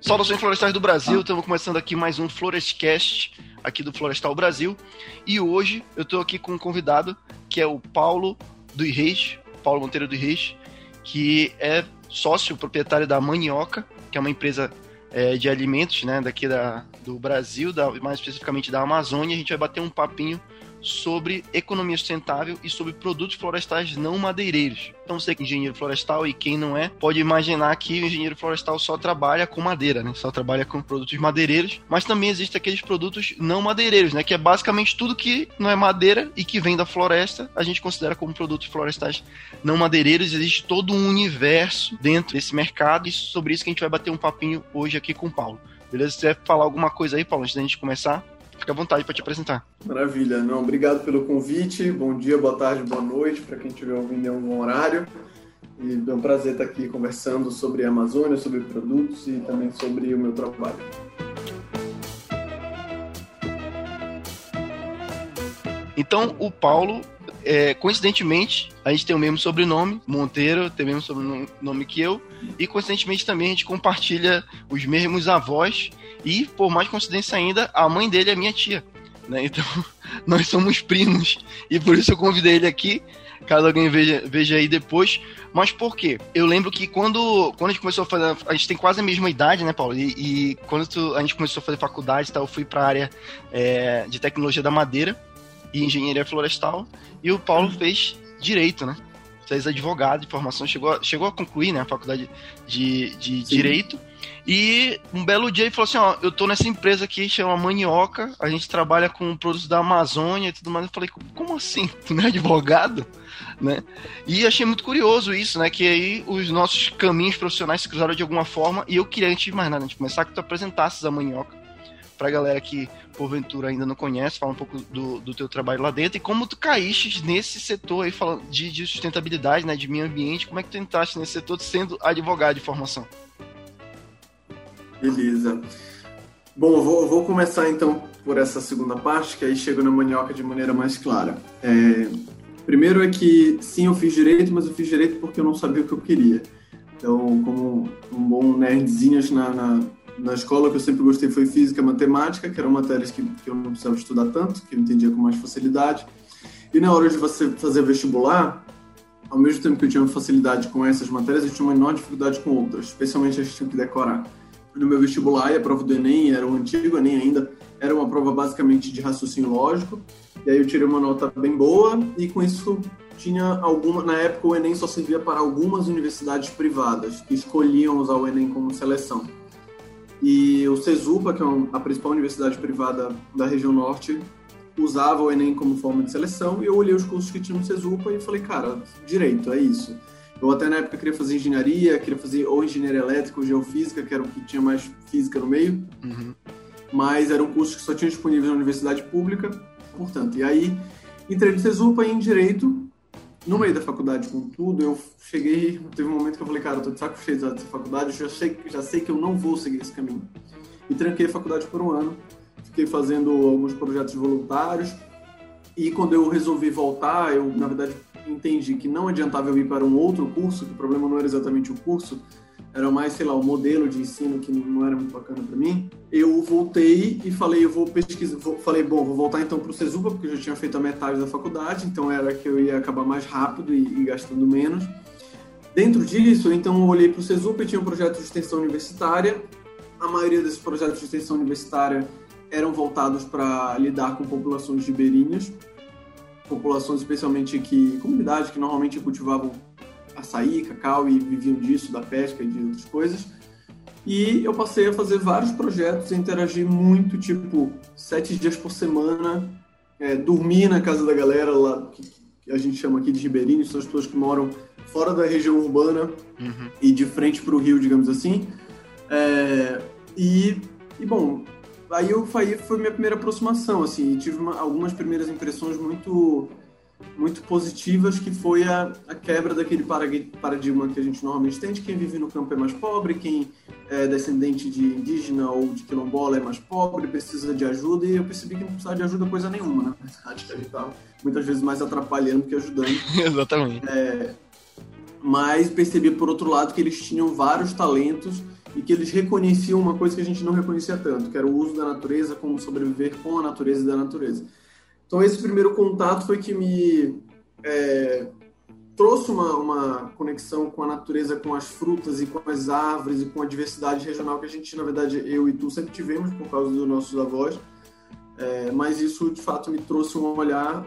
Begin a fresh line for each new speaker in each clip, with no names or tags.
Saudações florestais do Brasil, estamos começando aqui mais um Florestcast aqui do Florestal Brasil. E hoje eu estou aqui com um convidado que é o Paulo do Reis, Paulo Monteiro do Reis, que é sócio proprietário da Manioca, que é uma empresa é, de alimentos, né, daqui da, do Brasil, da, mais especificamente da Amazônia. A gente vai bater um papinho sobre economia sustentável e sobre produtos florestais não madeireiros. Então você que é engenheiro florestal e quem não é, pode imaginar que o engenheiro florestal só trabalha com madeira, né? Só trabalha com produtos madeireiros, mas também existem aqueles produtos não madeireiros, né? Que é basicamente tudo que não é madeira e que vem da floresta, a gente considera como produtos florestais não madeireiros. Existe todo um universo dentro desse mercado e sobre isso que a gente vai bater um papinho hoje aqui com o Paulo. Beleza? Você quer falar alguma coisa aí, Paulo, antes da gente começar? Fica à vontade para te apresentar.
Maravilha. Não, obrigado pelo convite. Bom dia, boa tarde, boa noite para quem estiver ouvindo em algum horário. E é um prazer estar aqui conversando sobre a Amazônia, sobre produtos e também sobre o meu trabalho.
Então, o Paulo, é, coincidentemente, a gente tem o mesmo sobrenome, Monteiro tem o mesmo sobrenome que eu, e coincidentemente também a gente compartilha os mesmos avós e, por mais coincidência ainda, a mãe dele é minha tia. Né? Então, nós somos primos. E por isso eu convidei ele aqui, caso alguém veja, veja aí depois. Mas por quê? Eu lembro que quando, quando a gente começou a fazer. A gente tem quase a mesma idade, né, Paulo? E, e quando tu, a gente começou a fazer faculdade, tá, eu fui para a área é, de tecnologia da madeira e engenharia florestal. E o Paulo uhum. fez direito, né? Fez advogado de formação, chegou, chegou a concluir né, a faculdade de, de Direito. E um belo dia ele falou assim: Ó, eu tô nessa empresa aqui, chama Manioca, a gente trabalha com produtos da Amazônia e tudo mais. Eu falei: como assim? Tu não é advogado? Né? E achei muito curioso isso, né? Que aí os nossos caminhos profissionais se cruzaram de alguma forma. E eu queria, antes de mais nada, a gente começar que tu apresentasses a Manioca pra galera que porventura ainda não conhece, fala um pouco do, do teu trabalho lá dentro e como tu caíste nesse setor aí falando de, de sustentabilidade, né, de meio ambiente, como é que tu entraste nesse setor sendo advogado de formação?
Beleza. Bom, vou, vou, começar então por essa segunda parte, que aí chego na manioca de maneira mais clara. É, primeiro é que, sim, eu fiz direito, mas eu fiz direito porque eu não sabia o que eu queria. Então, como um bom nerdzinho na, na, na escola, o que eu sempre gostei foi física e matemática, que eram matérias que, que eu não precisava estudar tanto, que eu entendia com mais facilidade. E na hora de você fazer vestibular, ao mesmo tempo que eu tinha facilidade com essas matérias, eu tinha uma enorme dificuldade com outras, especialmente as que tinha que decorar no meu vestibular e a prova do Enem era o antigo Enem ainda, era uma prova basicamente de raciocínio lógico. E aí eu tirei uma nota bem boa e com isso tinha alguma, na época o Enem só servia para algumas universidades privadas que escolhiam usar o Enem como seleção. E o CESUPA, que é a principal universidade privada da região norte, usava o Enem como forma de seleção e eu olhei os cursos que tinha no CESUPA e falei, cara, direito, é isso. Eu até na época queria fazer engenharia, queria fazer ou engenharia elétrica ou geofísica, que era o que tinha mais física no meio. Uhum. Mas era um curso que só tinha disponível na universidade pública, portanto. E aí entrei no CESUPA em Direito. No meio da faculdade, com tudo, eu cheguei. Teve um momento que eu falei, cara, eu tô de saco cheio dessa faculdade, eu já sei, já sei que eu não vou seguir esse caminho. E tranquei a faculdade por um ano. Fiquei fazendo alguns projetos voluntários. E quando eu resolvi voltar, eu, na verdade, entendi que não adiantava eu ir para um outro curso, que o problema não era exatamente o curso, era mais, sei lá, o modelo de ensino que não era muito bacana para mim. Eu voltei e falei, eu vou pesquisar, vou, falei, bom, vou voltar então para o Cesupa, porque eu já tinha feito a metade da faculdade, então era que eu ia acabar mais rápido e, e gastando menos. Dentro disso, então, eu olhei para o Cesupa e tinha um projeto de extensão universitária. A maioria desses projetos de extensão universitária eram voltados para lidar com populações ribeirinhas, populações especialmente que comunidades que normalmente cultivavam açaí, cacau e viviam disso, da pesca e de outras coisas. E eu passei a fazer vários projetos, interagir muito, tipo, sete dias por semana, é, dormir na casa da galera lá, que, a gente chama aqui de ribeirinhos, são as pessoas que moram fora da região urbana uhum. e de frente para o rio, digamos assim. É, e, e, bom, aí eu foi, foi minha primeira aproximação, assim, tive uma, algumas primeiras impressões muito muito positivas, que foi a, a quebra daquele paradigma que a gente normalmente tem de quem vive no campo é mais pobre, quem é descendente de indígena ou de quilombola é mais pobre, precisa de ajuda, e eu percebi que não precisava de ajuda coisa nenhuma, na verdade, que a gente estava muitas vezes mais atrapalhando que ajudando.
Exatamente.
É, mas percebi, por outro lado, que eles tinham vários talentos e que eles reconheciam uma coisa que a gente não reconhecia tanto, que era o uso da natureza, como sobreviver com a natureza e da natureza. Então esse primeiro contato foi que me é, trouxe uma, uma conexão com a natureza, com as frutas e com as árvores e com a diversidade regional que a gente, na verdade, eu e tu sempre tivemos por causa dos nossos avós. É, mas isso, de fato, me trouxe um olhar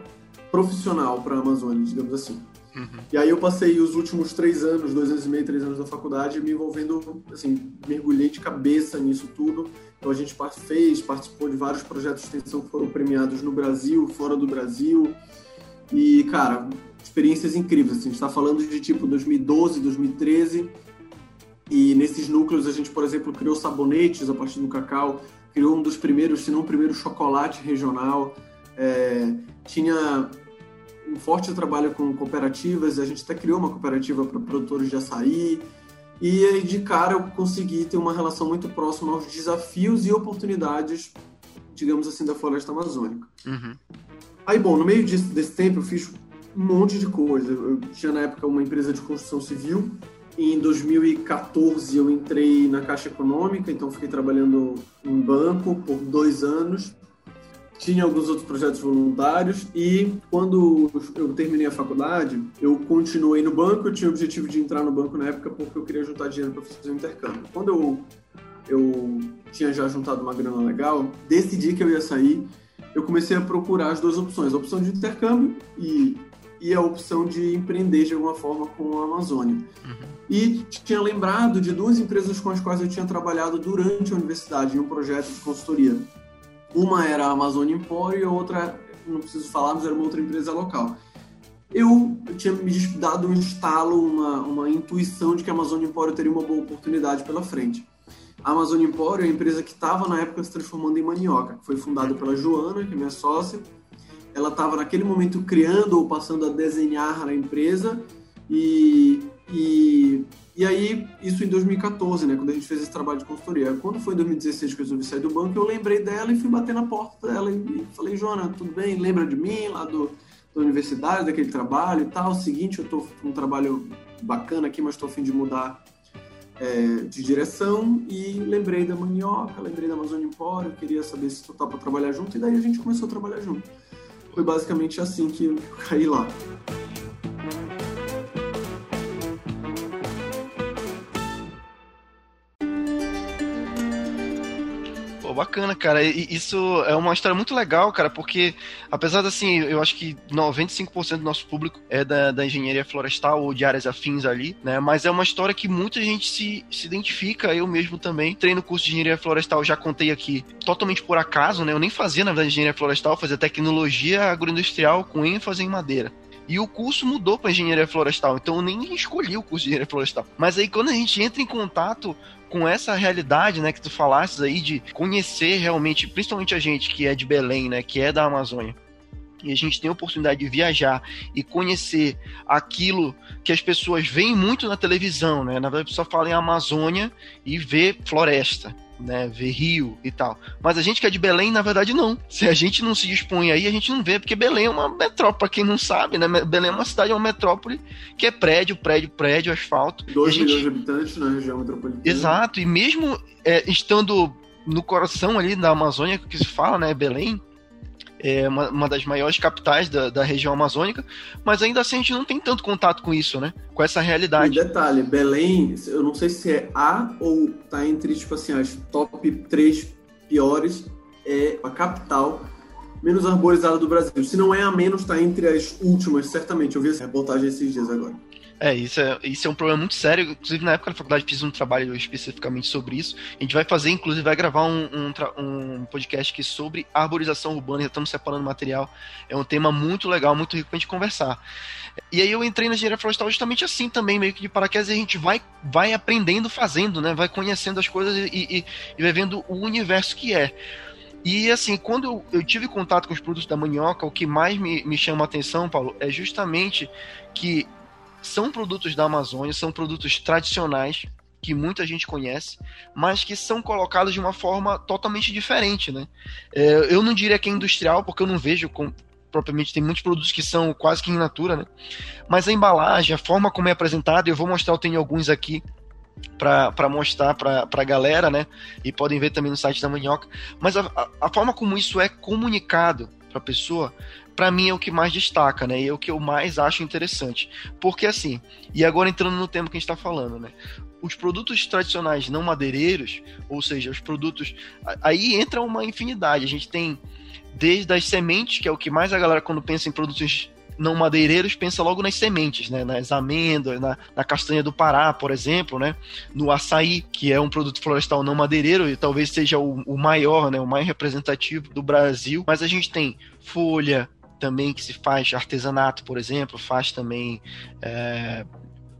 profissional para a Amazônia, digamos assim. Uhum. E aí eu passei os últimos três anos, dois anos e meio, três anos da faculdade, me envolvendo, assim, mergulhei de cabeça nisso tudo. Então a gente fez, participou de vários projetos de extensão que foram premiados no Brasil, fora do Brasil. E, cara, experiências incríveis. Assim, a gente está falando de tipo 2012, 2013. E nesses núcleos a gente, por exemplo, criou sabonetes a partir do cacau, criou um dos primeiros, se não o primeiro chocolate regional. É, tinha um forte trabalho com cooperativas, a gente até criou uma cooperativa para produtores de açaí, e aí de cara eu consegui ter uma relação muito próxima aos desafios e oportunidades, digamos assim, da floresta amazônica. Uhum. Aí, bom, no meio desse, desse tempo eu fiz um monte de coisa. Eu tinha na época uma empresa de construção civil, em 2014 eu entrei na Caixa Econômica, então fiquei trabalhando em banco por dois anos tinha alguns outros projetos voluntários e quando eu terminei a faculdade, eu continuei no banco, eu tinha o objetivo de entrar no banco na época porque eu queria juntar dinheiro para fazer um intercâmbio. Quando eu, eu tinha já juntado uma grana legal, decidi que eu ia sair, eu comecei a procurar as duas opções, a opção de intercâmbio e, e a opção de empreender de alguma forma com a Amazônia. Uhum. E tinha lembrado de duas empresas com as quais eu tinha trabalhado durante a universidade em um projeto de consultoria uma era a Amazon Empório e a outra, não preciso falar, mas era uma outra empresa local. Eu, tinha me dado um estalo, uma, uma intuição de que a Amazon Empório teria uma boa oportunidade pela frente. A Amazon Empório é a empresa que estava na época se transformando em Manioca, que foi fundada pela Joana, que é minha sócia. Ela estava naquele momento criando ou passando a desenhar a empresa e, e e aí, isso em 2014, né, quando a gente fez esse trabalho de consultoria. Quando foi em 2016 que eu resolvi sair do banco, eu lembrei dela e fui bater na porta dela e falei, Joana, tudo bem? Lembra de mim lá do, da universidade, daquele trabalho e tal? Seguinte, eu estou com um trabalho bacana aqui, mas estou a fim de mudar é, de direção e lembrei da Manioca, lembrei da Amazônia Empório, queria saber se tu tá para trabalhar junto e daí a gente começou a trabalhar junto. Foi basicamente assim que eu caí lá.
Bacana, cara. E isso é uma história muito legal, cara, porque apesar de, assim, eu acho que 95% do nosso público é da, da engenharia florestal ou de áreas afins ali, né? Mas é uma história que muita gente se, se identifica, eu mesmo também. Treino curso de engenharia florestal, já contei aqui, totalmente por acaso, né? Eu nem fazia, na verdade, engenharia florestal, fazia tecnologia agroindustrial com ênfase em madeira. E o curso mudou para engenharia florestal, então eu nem escolhi o curso de engenharia florestal. Mas aí quando a gente entra em contato com essa realidade, né, que tu falasses aí de conhecer realmente, principalmente a gente que é de Belém, né, que é da Amazônia, e a gente tem a oportunidade de viajar e conhecer aquilo que as pessoas veem muito na televisão, né? Na verdade, a pessoa fala em Amazônia e vê floresta né, ver rio e tal. Mas a gente que é de Belém, na verdade, não. Se a gente não se dispõe aí, a gente não vê, porque Belém é uma metrópole, quem não sabe, né? Belém é uma cidade, é uma metrópole que é prédio, prédio, prédio, asfalto.
2 milhões de habitantes na região metropolitana.
Exato, e mesmo é, estando no coração ali da Amazônia, que se fala, né, Belém, é uma, uma das maiores capitais da, da, região amazônica, mas ainda assim a gente não tem tanto contato com isso, né? Com essa realidade.
E detalhe, Belém, eu não sei se é A ou tá entre, tipo assim, as top 3 piores, é a capital menos arborizada do Brasil. Se não é a menos, tá entre as últimas, certamente. Eu vi essa reportagem esses dias agora.
É, isso é, isso é um problema muito sério. Inclusive, na época da faculdade, fiz um trabalho especificamente sobre isso. A gente vai fazer, inclusive, vai gravar um, um, um podcast aqui sobre arborização urbana. Já estamos separando material. É um tema muito legal, muito rico pra gente conversar. E aí eu entrei na engenharia florestal justamente assim também, meio que de paraquedas, a gente vai, vai aprendendo fazendo, né? Vai conhecendo as coisas e, e, e vai vendo o universo que é. E assim, quando eu, eu, tive contato com os produtos da manioca, o que mais me, me chama a atenção, Paulo, é justamente que são produtos da Amazônia, são produtos tradicionais que muita gente conhece, mas que são colocados de uma forma totalmente diferente, né? É, eu não diria que é industrial, porque eu não vejo com, propriamente tem muitos produtos que são quase que in natura, né? Mas a embalagem, a forma como é apresentada, eu vou mostrar, eu tenho alguns aqui para mostrar para a galera, né? E podem ver também no site da Manioca. Mas a, a, a forma como isso é comunicado para a pessoa, para mim é o que mais destaca, né? E é o que eu mais acho interessante. Porque assim, e agora entrando no tema que a gente está falando, né? Os produtos tradicionais não madeireiros, ou seja, os produtos. Aí entra uma infinidade. A gente tem desde as sementes, que é o que mais a galera, quando pensa em produtos não madeireiros pensa logo nas sementes, né? Nas amêndoas, na, na, castanha do Pará, por exemplo, né? No açaí, que é um produto florestal não madeireiro e talvez seja o, o maior, né? O mais representativo do Brasil. Mas a gente tem folha também que se faz artesanato, por exemplo, faz também é,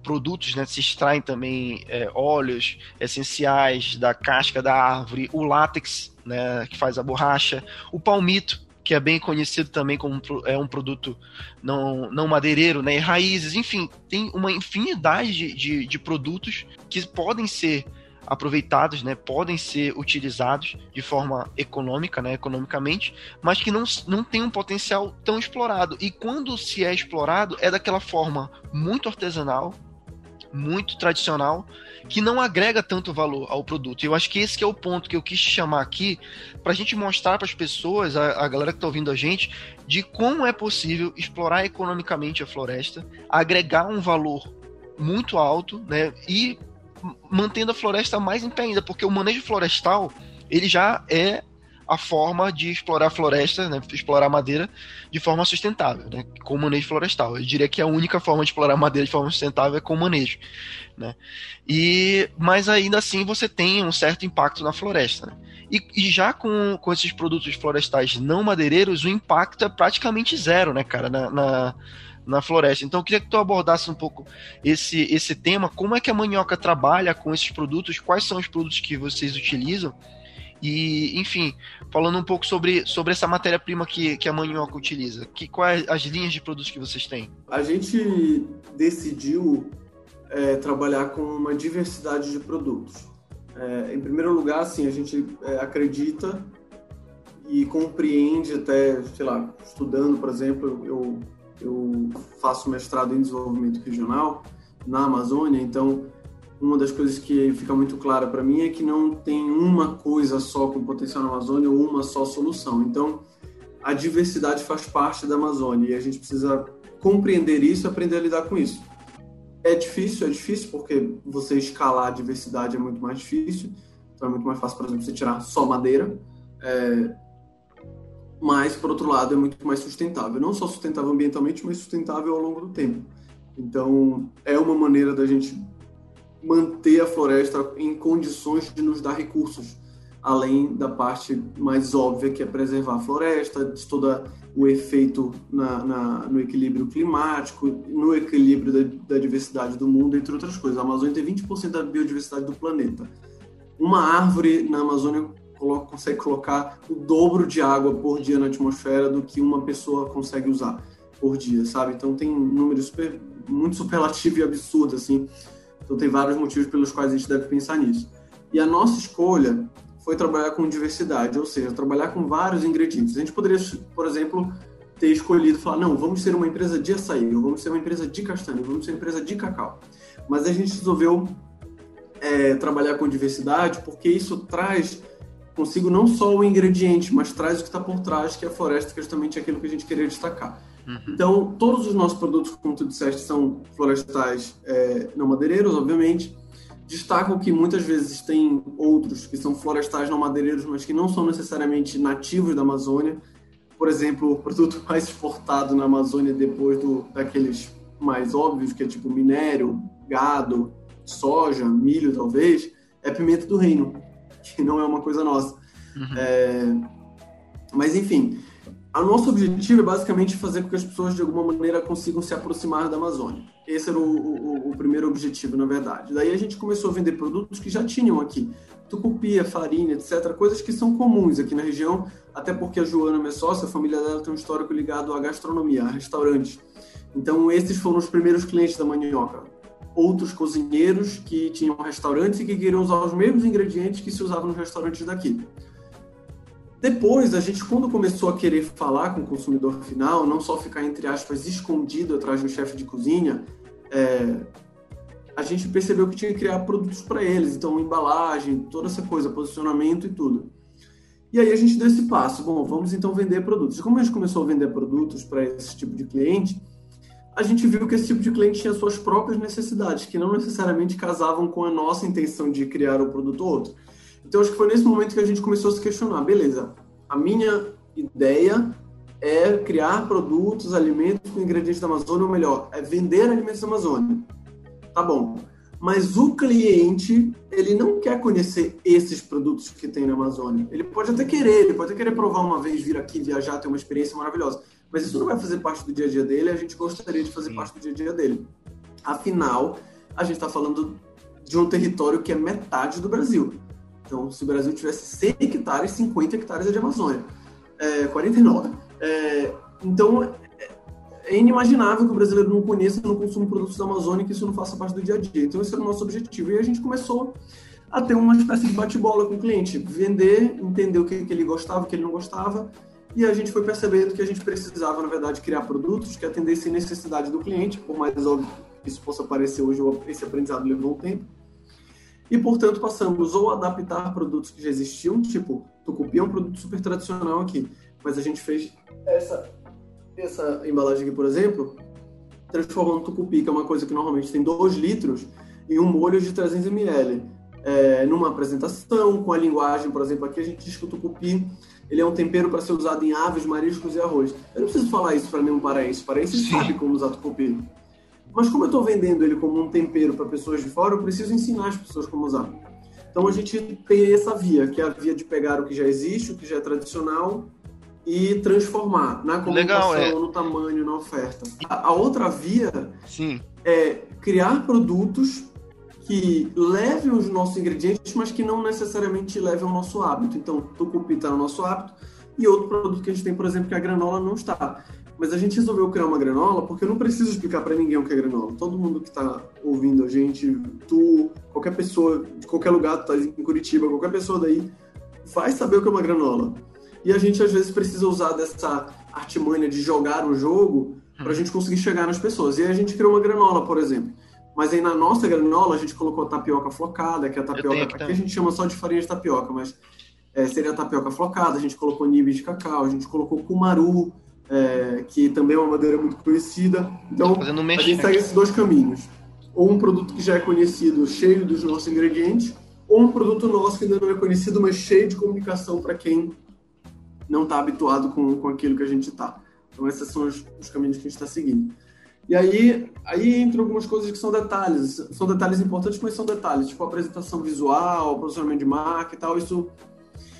produtos, né? Se extraem também é, óleos essenciais da casca da árvore, o látex, né? Que faz a borracha, o palmito que é bem conhecido também como é um produto não, não madeireiro, né? Raízes, enfim, tem uma infinidade de, de, de produtos que podem ser aproveitados, né, podem ser utilizados de forma econômica, né, economicamente, mas que não, não tem um potencial tão explorado. E quando se é explorado, é daquela forma muito artesanal, muito tradicional, que não agrega tanto valor ao produto. E eu acho que esse que é o ponto que eu quis chamar aqui, para a gente mostrar para as pessoas, a, a galera que está ouvindo a gente, de como é possível explorar economicamente a floresta, agregar um valor muito alto, né? E mantendo a floresta mais em pé ainda, porque o manejo florestal ele já é a forma de explorar floresta, né, explorar madeira de forma sustentável, né, com manejo florestal. Eu diria que a única forma de explorar madeira de forma sustentável é com manejo, né. E mas ainda assim você tem um certo impacto na floresta. Né? E, e, já com, com esses produtos florestais não madeireiros, o impacto é praticamente zero, né, cara, na, na na floresta. Então eu queria que tu abordasse um pouco esse, esse tema, como é que a manioca trabalha com esses produtos, quais são os produtos que vocês utilizam e, enfim, falando um pouco sobre, sobre essa matéria-prima que, que a Manioca utiliza, que quais as linhas de produtos que vocês têm?
A gente decidiu é, trabalhar com uma diversidade de produtos. É, em primeiro lugar, assim, a gente é, acredita e compreende até, sei lá, estudando, por exemplo, eu, eu faço mestrado em desenvolvimento regional na Amazônia, então uma das coisas que fica muito clara para mim é que não tem uma coisa só com potencial na Amazônia ou uma só solução. Então, a diversidade faz parte da Amazônia e a gente precisa compreender isso aprender a lidar com isso. É difícil, é difícil porque você escalar a diversidade é muito mais difícil. Então é muito mais fácil, por exemplo, você tirar só madeira. É... Mas, por outro lado, é muito mais sustentável. Não só sustentável ambientalmente, mas sustentável ao longo do tempo. Então, é uma maneira da gente manter a floresta em condições de nos dar recursos, além da parte mais óbvia que é preservar a floresta, de todo o efeito na, na, no equilíbrio climático, no equilíbrio da, da, diversidade do mundo, entre outras coisas. A Amazônia tem 20% da biodiversidade do planeta. Uma árvore na Amazônia coloca, consegue colocar o dobro de água por dia na atmosfera do que uma pessoa consegue usar por dia, sabe? Então tem números super, muito superlativo e absurdo, assim, então, tem vários motivos pelos quais a gente deve pensar nisso. E a nossa escolha foi trabalhar com diversidade, ou seja, trabalhar com vários ingredientes. A gente poderia, por exemplo, ter escolhido falar, não, vamos ser uma empresa de açaí, vamos ser uma empresa de castanha, vamos ser uma empresa de cacau. Mas a gente resolveu é, trabalhar com diversidade porque isso traz consigo não só o ingrediente, mas traz o que está por trás, que é a floresta, que é justamente aquilo que a gente queria destacar. Uhum. Então, todos os nossos produtos, como tu disseste, são florestais é, não madeireiros, obviamente. Destacam que muitas vezes tem outros que são florestais não madeireiros, mas que não são necessariamente nativos da Amazônia. Por exemplo, o produto mais exportado na Amazônia depois do, daqueles mais óbvios, que é tipo minério, gado, soja, milho, talvez, é pimenta do reino, que não é uma coisa nossa. Uhum. É, mas, enfim, o nosso objetivo é basicamente fazer com que as pessoas de alguma maneira consigam se aproximar da Amazônia. Esse era o, o, o, primeiro objetivo, na verdade. Daí a gente começou a vender produtos que já tinham aqui. Tucupia, farinha, etc. Coisas que são comuns aqui na região, até porque a Joana, minha sócia, a família dela tem um histórico ligado à gastronomia, a restaurantes. Então esses foram os primeiros clientes da Manioca. Outros cozinheiros que tinham restaurantes e que queriam usar os mesmos ingredientes que se usavam nos restaurantes daqui. Depois, a gente, quando começou a querer falar com o consumidor final, não só ficar, entre aspas, escondido atrás do chefe de cozinha, é, a gente percebeu que tinha que criar produtos para eles, então embalagem, toda essa coisa, posicionamento e tudo. E aí a gente deu esse passo, bom, vamos então vender produtos. E como a gente começou a vender produtos para esse tipo de cliente, a gente viu que esse tipo de cliente tinha suas próprias necessidades, que não necessariamente casavam com a nossa intenção de criar um produto ou outro. Então acho que foi nesse momento que a gente começou a se questionar, beleza, a minha ideia é criar produtos, alimentos com ingredientes da Amazônia, ou melhor, é vender alimentos da Amazônia. Tá bom. Mas o cliente, ele não quer conhecer esses produtos que tem na Amazônia. Ele pode até querer, ele pode até querer provar uma vez, vir aqui, viajar, ter uma experiência maravilhosa. Mas isso não vai fazer parte do dia a dia dele, a gente gostaria de fazer Sim. parte do dia a dia dele. Afinal, a gente está falando de um território que é metade do Brasil. Então, se o Brasil tivesse 100 hectares, 50 hectares é de Amazônia. É, 49. É, então, é inimaginável que o brasileiro não conheça, não consuma produtos da Amazônia e que isso não faça parte do dia a dia. Então, esse era o nosso objetivo. E a gente começou a ter uma espécie de bate-bola com o cliente, vender, entender o que, que ele gostava, o que ele não gostava, e a gente foi percebendo que a gente precisava, na verdade, criar produtos que atendessem necessidade do cliente, por mais óbvio que isso possa parecer hoje, esse aprendizado levou um tempo. E, portanto, passamos ou a adaptar produtos que já existiam, tipo, Tucupi é um produto super tradicional aqui, mas a gente fez essa essa embalagem aqui, por exemplo, transformando tucupi, que é uma coisa que normalmente tem 2 litros, em um molho de 300 ml. É, numa apresentação, com a linguagem, por exemplo, aqui a gente diz que o tucupi ele é um tempero para ser usado em aves, mariscos e arroz. Eu não preciso falar isso para nenhum paraense. O paraense Sim. sabe como usar tucupi. Mas como eu estou vendendo ele como um tempero para pessoas de fora, eu preciso ensinar as pessoas como usar. Então a gente tem essa via, que é a via de pegar o que já existe, o que já é tradicional, e transformar na comunicação, Legal, é. no tamanho, na oferta. A, a, outra via
Sim.
é criar produtos que levem os nossos ingredientes, mas que não necessariamente levem ao nosso hábito. Então, tucupi está no nosso hábito e outro produto que a gente tem, por exemplo, que a granola não está. Mas a gente resolveu criar uma granola porque eu não preciso explicar para ninguém o que é granola. Todo mundo que está ouvindo a gente, tu, qualquer pessoa de qualquer lugar, tu tá em Curitiba, qualquer pessoa daí, vai saber o que é uma granola. E a gente às vezes precisa usar dessa artimanha de jogar o jogo para a gente conseguir chegar nas pessoas. E aí a gente criou uma granola, por exemplo. Mas aí na nossa granola a gente colocou tapioca flocada, que é a tapioca. Aqui também. a gente chama só de farinha de tapioca, mas é, seria a tapioca flocada. A gente colocou nibs de cacau, a gente colocou cumaru, é, que também é uma madeira muito conhecida. Então a gente segue esses dois caminhos. Ou um produto que já é conhecido, cheio dos nossos ingredientes, ou um produto nosso que ainda não é conhecido, mas cheio de comunicação para quem não está habituado com, com aquilo que a gente está. Então, esses são os, os caminhos que a gente está seguindo. E aí, aí entram algumas coisas que são detalhes. São detalhes importantes, mas são detalhes, tipo apresentação visual, posicionamento de marca e tal. Isso,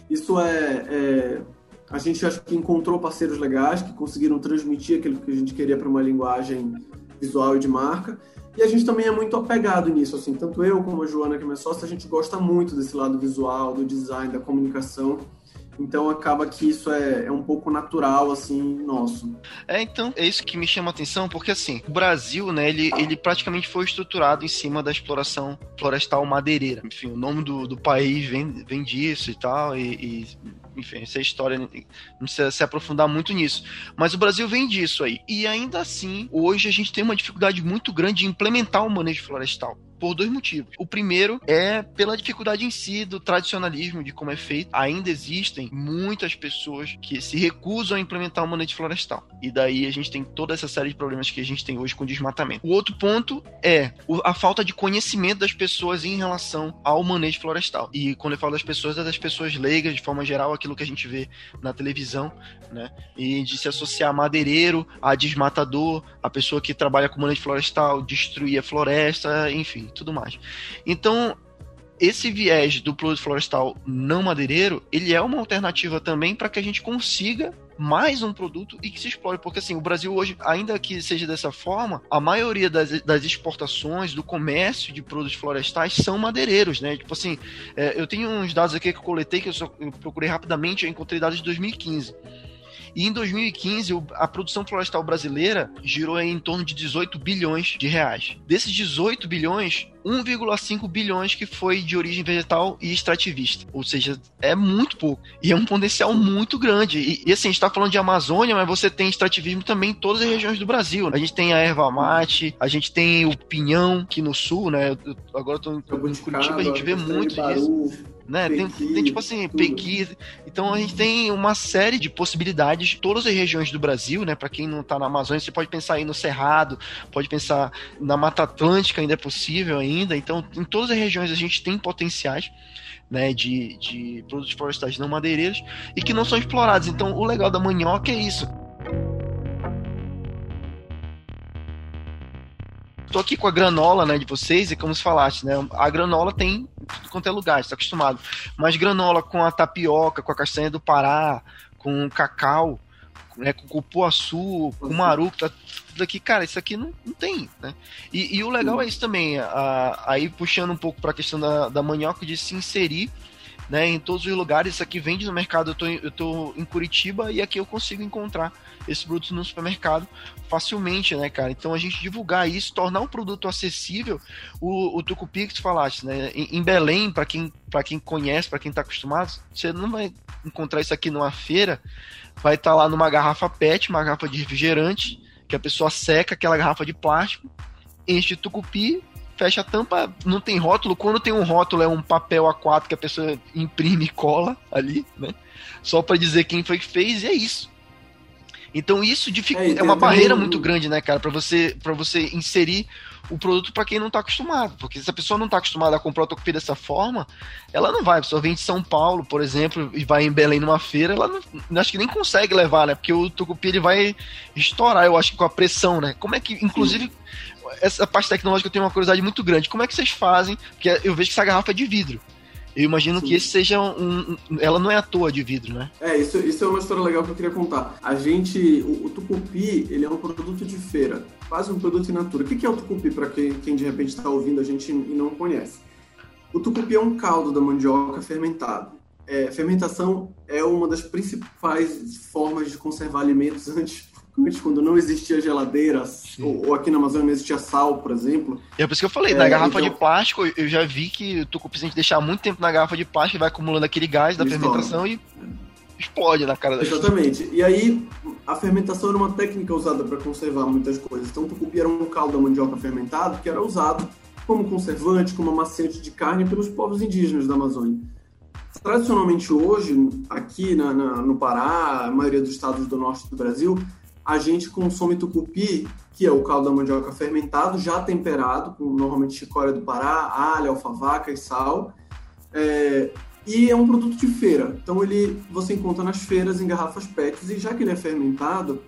isso é, é, A gente acho que encontrou parceiros legais que conseguiram transmitir aquilo que a gente queria para uma linguagem visual e de marca. E a gente também é muito apegado nisso, assim. Tanto eu como a Joana, que é minha sócia, a gente gosta muito desse lado visual, do design, da comunicação. Então acaba que isso é, é, um pouco natural, assim, nosso.
É, então, é isso que me chama a atenção, porque assim, o Brasil, né, ele, ele praticamente foi estruturado em cima da exploração florestal madeireira. Enfim, o nome do, do país vem, vem disso e tal, e, e enfim, essa história, não precisa se aprofundar muito nisso. Mas o Brasil vem disso aí. E ainda assim, hoje a gente tem uma dificuldade muito grande de implementar o manejo florestal por dois motivos. O primeiro é pela dificuldade em si do tradicionalismo, de como é feito. Ainda existem muitas pessoas que se recusam a implementar o manejo florestal. E daí a gente tem toda essa série de problemas que a gente tem hoje com desmatamento. O outro ponto é a falta de conhecimento das pessoas em relação ao manejo florestal. E quando eu falo das pessoas, é das pessoas leigas, de forma geral, aquilo que a gente vê na televisão, né? E de se associar a madeireiro, a desmatador, a pessoa que trabalha com manejo florestal, destruir a floresta, enfim, tudo mais. Então, esse viés do florestal não madeireiro, ele é uma alternativa também para que a gente consiga mais um produto e que se explore, porque assim, o Brasil hoje, ainda que seja dessa forma, a maioria das, das exportações, do comércio de produtos florestais são madeireiros, né? Tipo assim, é, eu tenho uns dados aqui que eu coletei, que eu, só, eu procurei rapidamente, eu encontrei dados de 2015. E em 2015, a produção florestal brasileira girou em torno de 18 bilhões de reais. Desses 18 bilhões, 1,5 bilhões que foi de origem vegetal e extrativista. Ou seja, é muito pouco. E é um potencial muito grande. E, e assim, a gente está falando de Amazônia, mas você tem extrativismo também em todas as regiões do Brasil. A gente tem a erva mate, a gente tem o pinhão aqui no sul, né? Eu, agora eu tô em Curitiba, a gente vê muito disso né? Tem, tem, tipo assim, Pequi. Então a gente tem uma série de possibilidades, todas as regiões do Brasil, né? Para quem não tá na Amazônia, você pode pensar aí no Cerrado, pode pensar na Mata Atlântica, ainda é possível ainda. Então, em todas as regiões a gente tem potenciais. Né, de, de produtos florestais não madeireiros e que não são explorados. Então, o legal da manioca é isso. Tô aqui com a granola, né, de vocês, e como você falaste, né, a granola tem tudo quanto é lugar, está acostumado. Mas granola com a tapioca, com a castanha do Pará, com cacau, né, com cupuaçu, com maruco, tá tudo aqui, cara, isso aqui não, não tem, né? E, e o legal é isso também, a, aí puxando um pouco para a questão da, da manioca, de se inserir né, em todos os lugares. Isso aqui vende no mercado. Eu tô, eu tô em Curitiba e aqui eu consigo encontrar esse produto no supermercado facilmente, né, cara? Então a gente divulgar isso, tornar um produto acessível. O, o Tucupi que tu falaste, né? Em, em Belém, para quem, quem conhece, para quem tá acostumado, você não vai encontrar isso aqui numa feira. Vai estar tá lá numa garrafa PET, uma garrafa de refrigerante, que a pessoa seca aquela garrafa de plástico, enche de tucupi, fecha a tampa, não tem rótulo. Quando tem um rótulo, é um papel A4 que a pessoa imprime e cola ali, né? Só para dizer quem foi que fez, e é isso. Então isso dificulta, é, é uma barreira muito grande, né, cara, para você para você inserir o produto para quem não está acostumado, porque se a pessoa não está acostumada a comprar o tucupi dessa forma, ela não vai. A pessoa vem de São Paulo, por exemplo, e vai em Belém numa feira, ela não, acho que nem consegue levar, né? Porque o tucupi ele vai estourar, eu acho, com a pressão, né? Como é que, inclusive, essa parte tecnológica eu tenho uma curiosidade muito grande. Como é que vocês fazem? Porque eu vejo que essa garrafa é de vidro. Eu imagino Sim. que esse seja um, um, Ela não é à toa de vidro, né?
É, isso, isso é uma história legal que eu queria contar. A gente. O, o tucupi, ele é um produto de feira, quase um produto in natura. O que é o tucupi, para quem, quem de repente está ouvindo a gente e não conhece? O tucupi é um caldo da mandioca fermentado. É, fermentação é uma das principais formas de conservar alimentos antes, quando não existia geladeira, ou, ou, aqui na Amazônia não existia sal, por exemplo.
É por isso que eu falei, é, na garrafa então... de plástico, eu já vi que o tucupi, se a gente deixar muito tempo na garrafa de plástico, vai acumulando aquele gás da fermentação e explode na cara da
Exatamente. E aí, a fermentação era uma técnica usada para conservar muitas coisas. Então, o tucupi era um caldo da mandioca fermentado que era usado como conservante, como amaciante de carne pelos povos indígenas da Amazônia. Tradicionalmente hoje, aqui na, na, no Pará, a maioria dos estados do norte do Brasil, a gente consome tucupi, que é o caldo da mandioca fermentado, já temperado, com normalmente chicória do Pará, alho, alfavaca e sal. É, e é um produto de feira. Então ele você encontra nas feiras em garrafas PETs e já que ele é fermentado,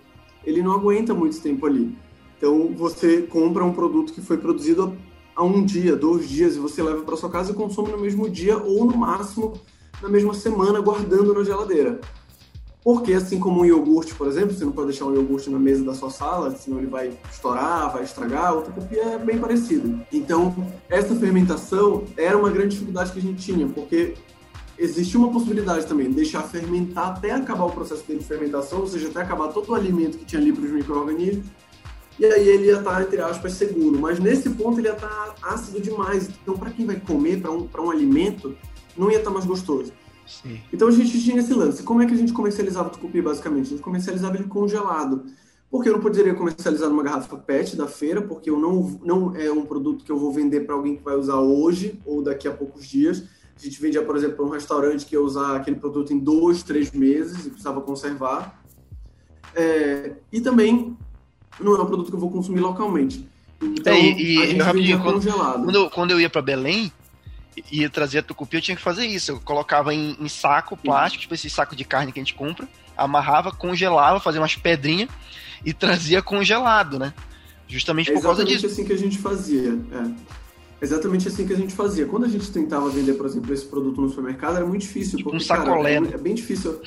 ele não aguenta muito tempo ali. Então você compra um produto que foi produzido há um dia, dois dias e você leva para sua casa e consome no mesmo dia ou no máximo na mesma semana guardando na geladeira. Porque, assim como um iogurte, por exemplo, você não pode deixar um iogurte na mesa da sua sala, senão ele vai estourar, vai estragar, o tucupi é bem parecido. Então, essa fermentação era uma grande dificuldade que a gente tinha, porque existe uma possibilidade também de deixar fermentar até acabar o processo de fermentação, ou seja, até acabar todo o alimento que tinha ali para os micro-organismos, e aí ele ia estar, tá, entre aspas, seguro. Mas nesse ponto ele ia estar tá ácido demais. Então, para quem vai comer, para um, um alimento, não ia estar tá mais gostoso. Sim. Então a gente tinha esse lance. Como é que a gente comercializava o tucupi, basicamente? A gente comercializava ele congelado. Porque eu não poderia comercializar numa garrafa PET da feira, porque eu não, não é um produto que eu vou vender para alguém que vai usar hoje ou daqui a poucos dias. A gente vendia, por exemplo, para um restaurante que ia usar aquele produto em dois, três meses e precisava conservar. É, e também não é um produto que eu vou consumir localmente. Então,
é, e, a gente rapidinho, quando, quando, eu, quando eu ia para Belém, ia trazer a tucupi, eu tinha que fazer isso. Eu colocava em, em saco plástico, tipo esse saco de carne que a gente compra, amarrava, congelava, fazia umas pedrinhas e trazia congelado, né? Justamente
é
por causa disso.
Exatamente assim que a gente fazia. É. Exatamente assim que a gente fazia. Quando a gente tentava vender, por exemplo, esse produto no supermercado, era muito difícil.
Tipo porque, um sacolé. Cara,
é, é bem difícil.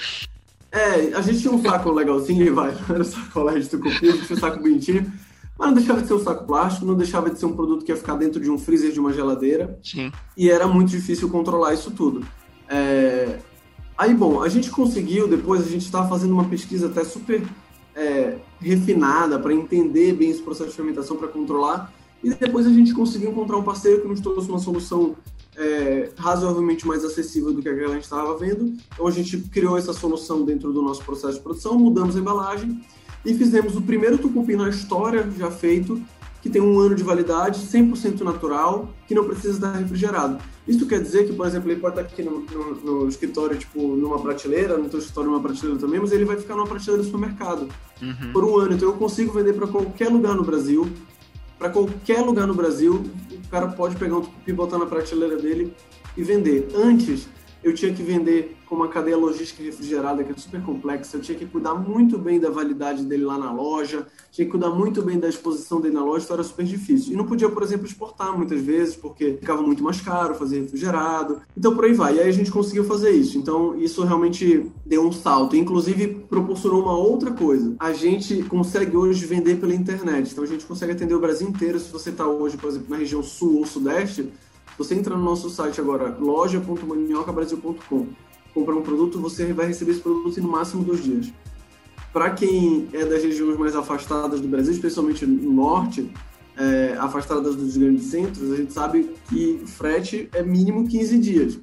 É, a gente tinha um saco legalzinho e vai, era sacolé de tucupi, a gente tinha um saco bonitinho. Mas não deixava de ser um saco plástico, não deixava de ser um produto que ia ficar dentro de um freezer de uma geladeira.
Sim.
E era muito difícil controlar isso tudo. É... Aí, bom, a gente conseguiu, depois a gente estava fazendo uma pesquisa até super é, refinada para entender bem esse processo de fermentação, para controlar, e depois a gente conseguiu encontrar um parceiro que nos trouxe uma solução é, razoavelmente mais acessível do que a que a gente estava vendo. Então a gente criou essa solução dentro do nosso processo de produção, mudamos a embalagem e fizemos o primeiro tucupi na história já feito, que tem um ano de validade, 100% natural, que não precisa estar refrigerado. Isso quer dizer que, por exemplo, ele pode estar aqui no, no, no escritório, tipo, numa prateleira, no teu escritório numa prateleira também, mas ele vai ficar numa prateleira do supermercado uhum. por um ano. Então eu consigo vender para qualquer lugar no Brasil, para qualquer lugar no Brasil, o cara pode pegar um tucupi, botar na prateleira dele e vender. Antes, eu tinha que vender com uma cadeia logística refrigerada que é super complexa, eu tinha que cuidar muito bem da validade dele lá na loja, tinha que cuidar muito bem da exposição dele na loja, então era super difícil. E não podia, por exemplo, exportar muitas vezes, porque ficava muito mais caro fazer refrigerado. Então por aí vai. E aí a gente conseguiu fazer isso. Então isso realmente deu um salto. Inclusive proporcionou uma outra coisa. A gente consegue hoje vender pela internet. Então a gente consegue atender o Brasil inteiro. Se você está hoje, por exemplo, na região sul ou sudeste, você entra no nosso site agora, loja.maniocabrasil.com, comprar um produto, você vai receber esse produto em no máximo dois dias. Para quem é das regiões mais afastadas do Brasil, especialmente no norte, é, afastadas dos grandes centros, a gente sabe que frete é mínimo 15 dias.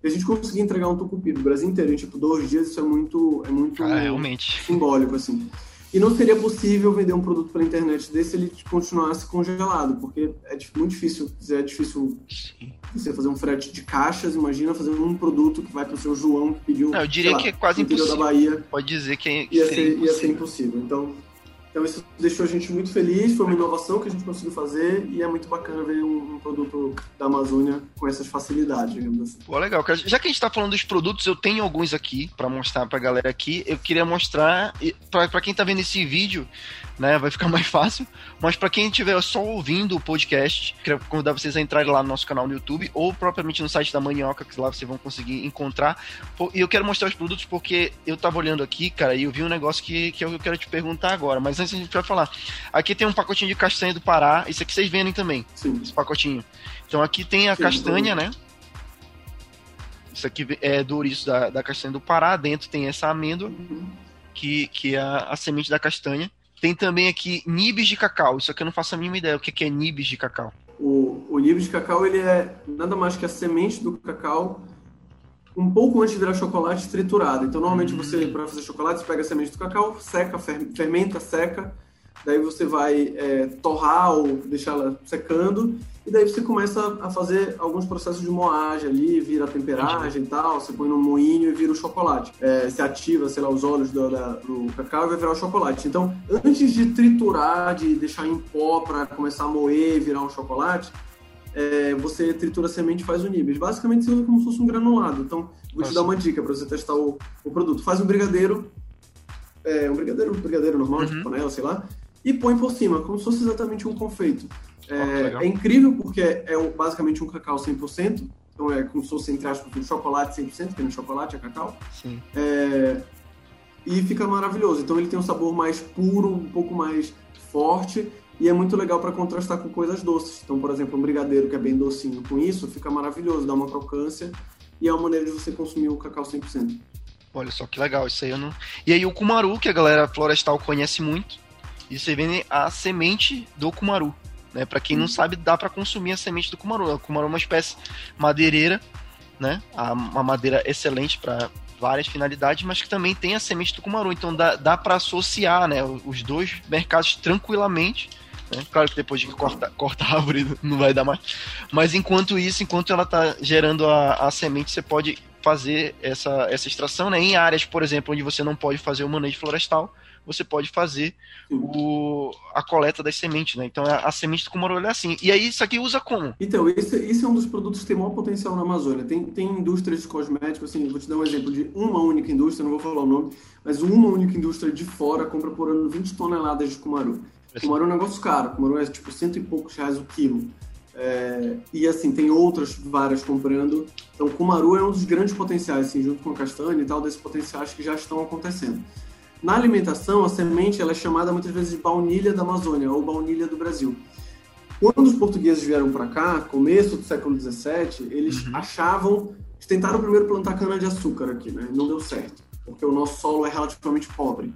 E a gente conseguir entregar um tucupi do Brasil inteiro em tipo dois dias, isso é muito, é muito
ah, realmente.
simbólico, assim. E não seria possível vender um produto pela internet desse se ele continuasse congelado, porque é muito difícil, é difícil Sim. você fazer um frete de caixas, imagina fazer um produto que vai para o seu João que pediu.
Não, eu diria
lá,
que é quase impossível. Da Bahia, Pode dizer que, é,
ia, ser, ia ser impossível. Então, então isso deixou a gente muito feliz, foi uma inovação que a gente conseguiu fazer e é muito bacana ver um, um produto da Amazônia com essas facilidades, digamos assim.
Pô, legal. Já que a gente está falando dos produtos, eu tenho alguns aqui para mostrar para a galera aqui. Eu queria mostrar, para quem está vendo esse vídeo, né? Vai ficar mais fácil. Mas para quem estiver só ouvindo o podcast, queria convidar vocês a entrarem lá no nosso canal no YouTube ou propriamente no site da Manioca, que lá vocês vão conseguir encontrar. E eu quero mostrar os produtos porque eu tava olhando aqui, cara, e eu vi um negócio que, que eu quero te perguntar agora. Mas antes a gente vai falar. Aqui tem um pacotinho de castanha do Pará. Isso aqui vocês vendem também. Sim. Esse pacotinho. Então aqui tem a Sim, castanha, né? Isso aqui é do ouriço da, da castanha do Pará. Dentro tem essa amêndoa, uhum. que, que é a, a semente da castanha. Tem também aqui nibs de cacau. Isso aqui eu não faço a mínima ideia o que é nibs de cacau.
O, o nibs de cacau ele é nada mais que a semente do cacau um pouco antes de virar chocolate triturado. Então, normalmente você, para fazer chocolate, você pega a semente do cacau, seca, fermenta, seca, daí você vai é, torrar ou deixar ela secando, e daí você começa a fazer alguns processos de moagem ali, vira a temperagem e tal, você põe no moinho e vira o chocolate. É, você ativa, sei lá, os óleos do, da, do cacau e vai virar o chocolate. Então, antes de triturar, de deixar em pó para começar a moer e virar um chocolate, é, você tritura a semente e faz o níveis. Basicamente, você usa como se fosse um granulado. Então, vou te dar uma dica para você testar o, o, produto. Faz um brigadeiro, é, um brigadeiro, um brigadeiro normal, uhum. de panela, sei lá, e põe por cima, como se fosse exatamente um confeito. É, oh, é incrível porque é basicamente um cacau 100%, então é como se fosse, entre aspas, um chocolate 100%, que é chocolate, é cacau. Sim. É, e fica maravilhoso. Então ele tem um sabor mais puro, um pouco mais forte, e é muito legal para contrastar com coisas doces. Então, por exemplo, um brigadeiro que é bem docinho com isso, fica maravilhoso, dá uma crocância, e é uma maneira de você consumir o cacau 100%.
Olha só que legal, isso aí eu não. E aí o cumaru, que a galera florestal conhece muito, e você vende a semente do cumaru. Né? Para quem não uhum. sabe, dá para consumir a semente do cumaru. O cumaru é uma espécie madeireira, né? Uma madeira excelente para várias finalidades, mas que também tem a semente do cumaru. Então dá, dá para associar, né? Os dois mercados tranquilamente. Né? Claro que depois de cortar corta a árvore não vai dar mais. Mas enquanto isso, enquanto ela está gerando a, a semente, você pode fazer essa, essa extração né? em áreas, por exemplo, onde você não pode fazer o manejo florestal você pode fazer o, a coleta das sementes, né? Então a, a semente do cumaru é assim. E aí isso aqui usa como?
Então, esse, esse é um dos produtos que tem maior potencial na Amazônia. Tem, tem indústrias de cosméticos, assim, vou te dar um exemplo de uma única indústria, não vou falar o nome, mas uma única indústria de fora compra por ano 20 toneladas de cumaru. Cumaru é um negócio caro, cumaru é tipo cento e poucos reais o quilo. É, e assim, tem outras várias comprando. Então, Kumaru é um dos grandes potenciais, assim, junto com a castanha e tal, desses potenciais que já estão acontecendo. Na alimentação, a semente ela é chamada muitas vezes de baunilha da Amazônia ou baunilha do Brasil. Quando os portugueses vieram para cá, começo do século XVII, eles uhum. achavam tentaram primeiro plantar cana-de-açúcar aqui, né? Não deu certo, porque o nosso solo é relativamente pobre.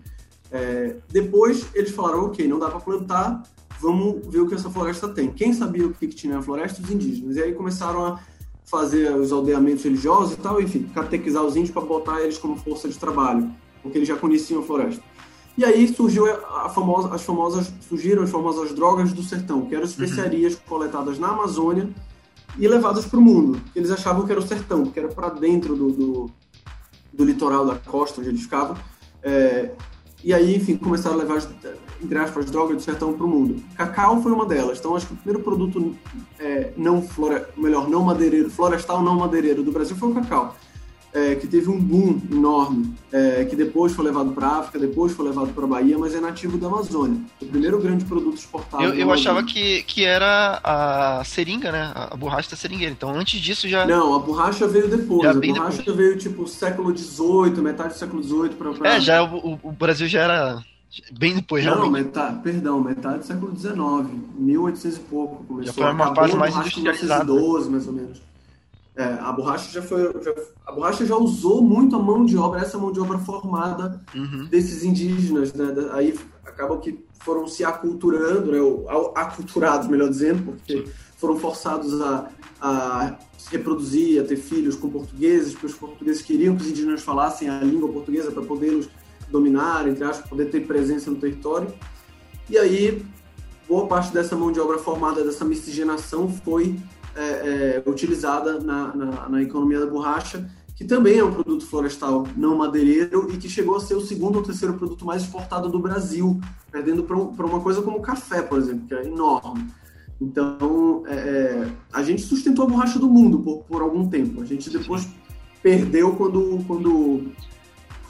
É, depois eles falaram, ok, não dá para plantar, vamos ver o que essa floresta tem. Quem sabia o que, que tinha na floresta? Os indígenas. E aí começaram a fazer os aldeamentos religiosos e tal, enfim, catequizar os índios para botar eles como força de trabalho, porque eles já conheciam a floresta. E aí surgiu a famosa, as famosas, surgiram as famosas drogas do sertão, que eram especiarias uhum. coletadas na Amazônia e levadas para o mundo. Eles achavam que era o sertão, que era para dentro do, do, do, litoral da costa onde eles ficavam. É, e aí, enfim, começaram a levar, entre aspas, drogas do sertão para o mundo. Cacau foi uma delas. Então, acho que o primeiro produto é, não flore... melhor, não madeireiro, florestal não madeireiro do Brasil foi o cacau é, que teve um boom enorme, é, que depois foi levado para a África, depois foi levado para a Bahia, mas é nativo da Amazônia. O primeiro grande produto exportado.
Eu, eu achava que, que era a seringa, né? A borracha da seringueira. Então, antes disso já.
Não, a borracha veio depois. A borracha depois. veio tipo século XVIII, metade do século XVIII para. Pra...
É, já o, o Brasil já era bem depois,
Não, metade, perdão, metade do século XIX, 1800 e pouco. Começou,
já foi uma fase mais industrializada.
1912, mais ou menos. É, a borracha já foi. Já, a borracha já usou muito a mão de obra, essa mão de obra formada uhum. desses indígenas, né? Aí acabam que foram se aculturando, né? Ou, aculturados, melhor dizendo, porque foram forçados a, a se reproduzir, a ter filhos com portugueses, porque os portugueses queriam que os indígenas falassem a língua portuguesa para podê-los dominar, entre aspas, poder ter presença no território. E aí, boa parte dessa mão de obra formada, dessa miscigenação, foi é, é, utilizada na, na, na, economia da borracha, que também é um produto florestal não madeireiro e que chegou a ser o segundo ou terceiro produto mais exportado do Brasil, perdendo para uma coisa como o café, por exemplo, que é enorme. Então, é, é, a gente sustentou a borracha do mundo por, por algum tempo. A gente depois perdeu quando, quando,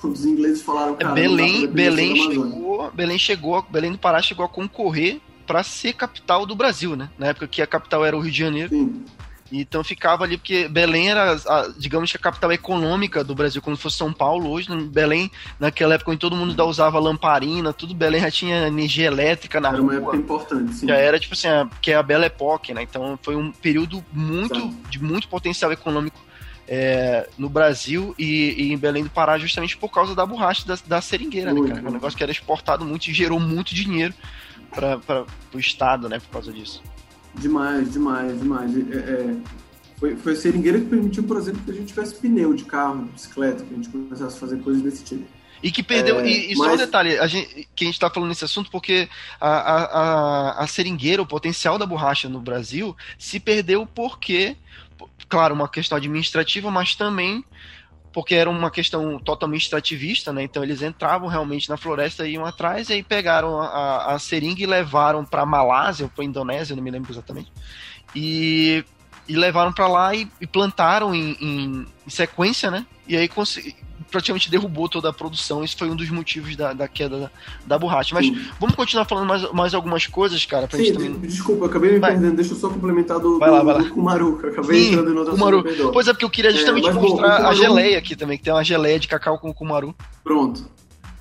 quando os ingleses falaram
que Belém, Belém chegou, Belém chegou, Belém do Pará chegou a concorrer para ser capital do Brasil, né? Na época que a capital era o Rio de Janeiro. Sim. Então ficava ali, porque Belém era, a, digamos que a capital econômica do Brasil, como fosse São Paulo hoje. Belém, naquela época, em todo mundo ainda usava lamparina, tudo. Belém já tinha energia elétrica na
era
rua.
Era uma época importante, sim.
Já era, tipo assim, a, que é a Belle Époque, né? Então foi um período muito, de muito potencial econômico é, no Brasil e, e, em Belém do Pará, justamente por causa da borracha da, da seringueira, né, cara? Um negócio que era exportado muito e gerou muito dinheiro para o Estado, né, por causa disso.
Demais, demais, demais. É, é, foi, foi a seringueira que permitiu, por exemplo, que a gente tivesse pneu de carro, de bicicleta, que a gente começasse a fazer coisas desse tipo.
E que perdeu. É, e, e mas... só um detalhe, a gente, que a gente está falando nesse assunto, porque a, a, a, a seringueira, o potencial da borracha no Brasil, se perdeu porque, claro, uma questão administrativa, mas também porque era uma questão totalmente extrativista, né? Então eles entravam realmente na floresta, iam atrás, e aí pegaram a, a seringa e levaram para Malásia ou para Indonésia, não me lembro exatamente, e, e levaram para lá e, e plantaram em, em, em, sequência, né? E aí praticamente derrubou toda a produção. Isso foi um dos motivos da, da queda da, da borracha. Mas Sim. vamos continuar falando mais, mais algumas coisas, cara. Pra
Sim,
também...
desculpa, eu acabei me vai. perdendo. Deixa eu só complementar do, vai lá, do, vai lá. do Kumaru, que eu acabei Sim, entrando em outra
Kumaru. Pois é, porque eu queria é, justamente é, mostrar bom, Kumaru... a geleia aqui também, que tem uma geleia de cacau com o Kumaru.
Pronto.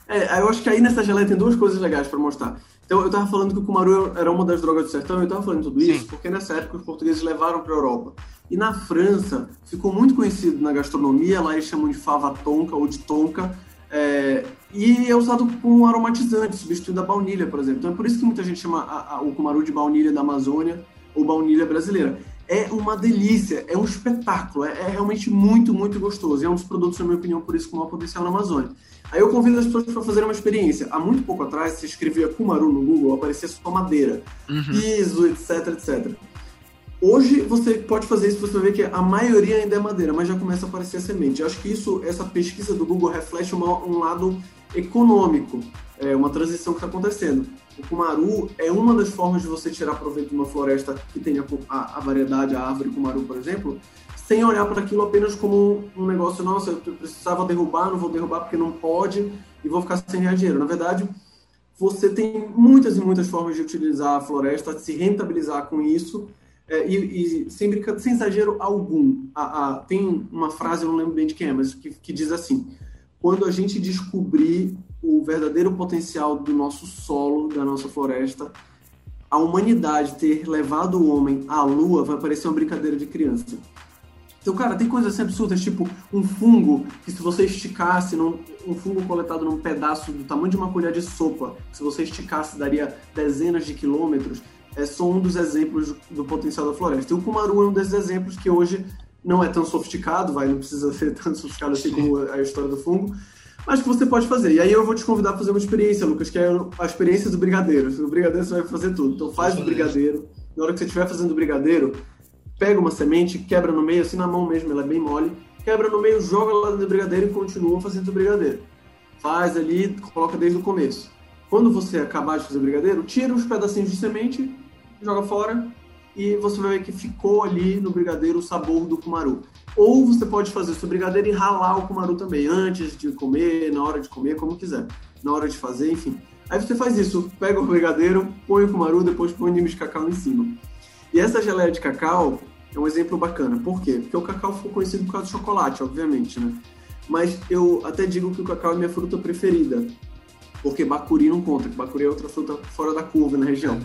É, eu acho que aí nessa geleia tem duas coisas legais para mostrar. Então, eu estava falando que o Kumaru era uma das drogas do sertão, eu estava falando tudo isso Sim. porque nessa época os portugueses levaram para a Europa. E na França, ficou muito conhecido na gastronomia, lá eles chamam de fava tonka ou de tonka, é, e é usado como aromatizante, substituindo a baunilha, por exemplo. Então é por isso que muita gente chama a, a, o cumaru de baunilha da Amazônia ou baunilha brasileira. É uma delícia, é um espetáculo, é, é, realmente muito, muito gostoso. E é um dos produtos, na minha opinião, por isso com maior potencial na Amazônia. Aí eu convido as pessoas para fazerem uma experiência. Há muito pouco atrás, se escrevia cumaru no Google, aparecia só madeira, uhum. piso, etc, etc. Hoje você pode fazer isso, você vai ver que a maioria ainda é madeira, mas já começa a aparecer a semente. Eu acho que isso, essa pesquisa do Google reflete uma, um lado econômico, é uma transição que está acontecendo. O cumaru é uma das formas de você tirar proveito de uma floresta que tenha a, a variedade, a árvore cumaru, por exemplo, sem olhar para aquilo apenas como um negócio, nossa, eu precisava derrubar, não vou derrubar porque não pode e vou ficar sem ganhar dinheiro. Na verdade, você tem muitas e muitas formas de utilizar a floresta, de se rentabilizar com isso é, e, e, sem, sem exagero algum, a, a, tem uma frase, eu não lembro bem de quem é, mas que, que diz assim: quando a gente descobrir o verdadeiro potencial do nosso solo, da nossa floresta, a humanidade ter levado o homem à lua vai parecer uma brincadeira de criança. Então, cara, tem coisas assim absurdas, tipo um fungo que se você esticasse, num, um fungo coletado num pedaço do tamanho de uma colher de sopa, se você esticasse daria dezenas de quilômetros, é só um dos exemplos do, do potencial da floresta. E o cumaru é um desses exemplos que hoje não é tão sofisticado, vai, não precisa ser tão sofisticado assim como a história do fungo, mas que você pode fazer. E aí eu vou te convidar a fazer uma experiência, Lucas, que é a experiência do brigadeiro. No brigadeiro você vai fazer tudo. Então faz o brigadeiro. Na hora que você estiver fazendo o brigadeiro, pega uma semente, quebra no meio, assim na mão mesmo, ela é bem mole, quebra no meio, joga lá no brigadeiro e continua fazendo o brigadeiro. Faz ali, coloca desde o começo. Quando você acabar de fazer o brigadeiro, tira os pedacinhos de semente, joga fora e você vai ver que ficou ali no brigadeiro o sabor do cumaru. Ou você pode fazer seu brigadeiro e ralar o cumaru também, antes de comer, na hora de comer, como quiser. Na hora de fazer, enfim. Aí você faz isso, pega o brigadeiro, põe o cumaru, depois põe o ninho de cacau em cima. E essa geleia de cacau é um exemplo bacana. Por quê? Porque o cacau ficou conhecido por causa do chocolate, obviamente, né? Mas eu até digo que o cacau é minha fruta preferida. Porque bacuri não conta, que bacuri é outra fruta fora da curva na região.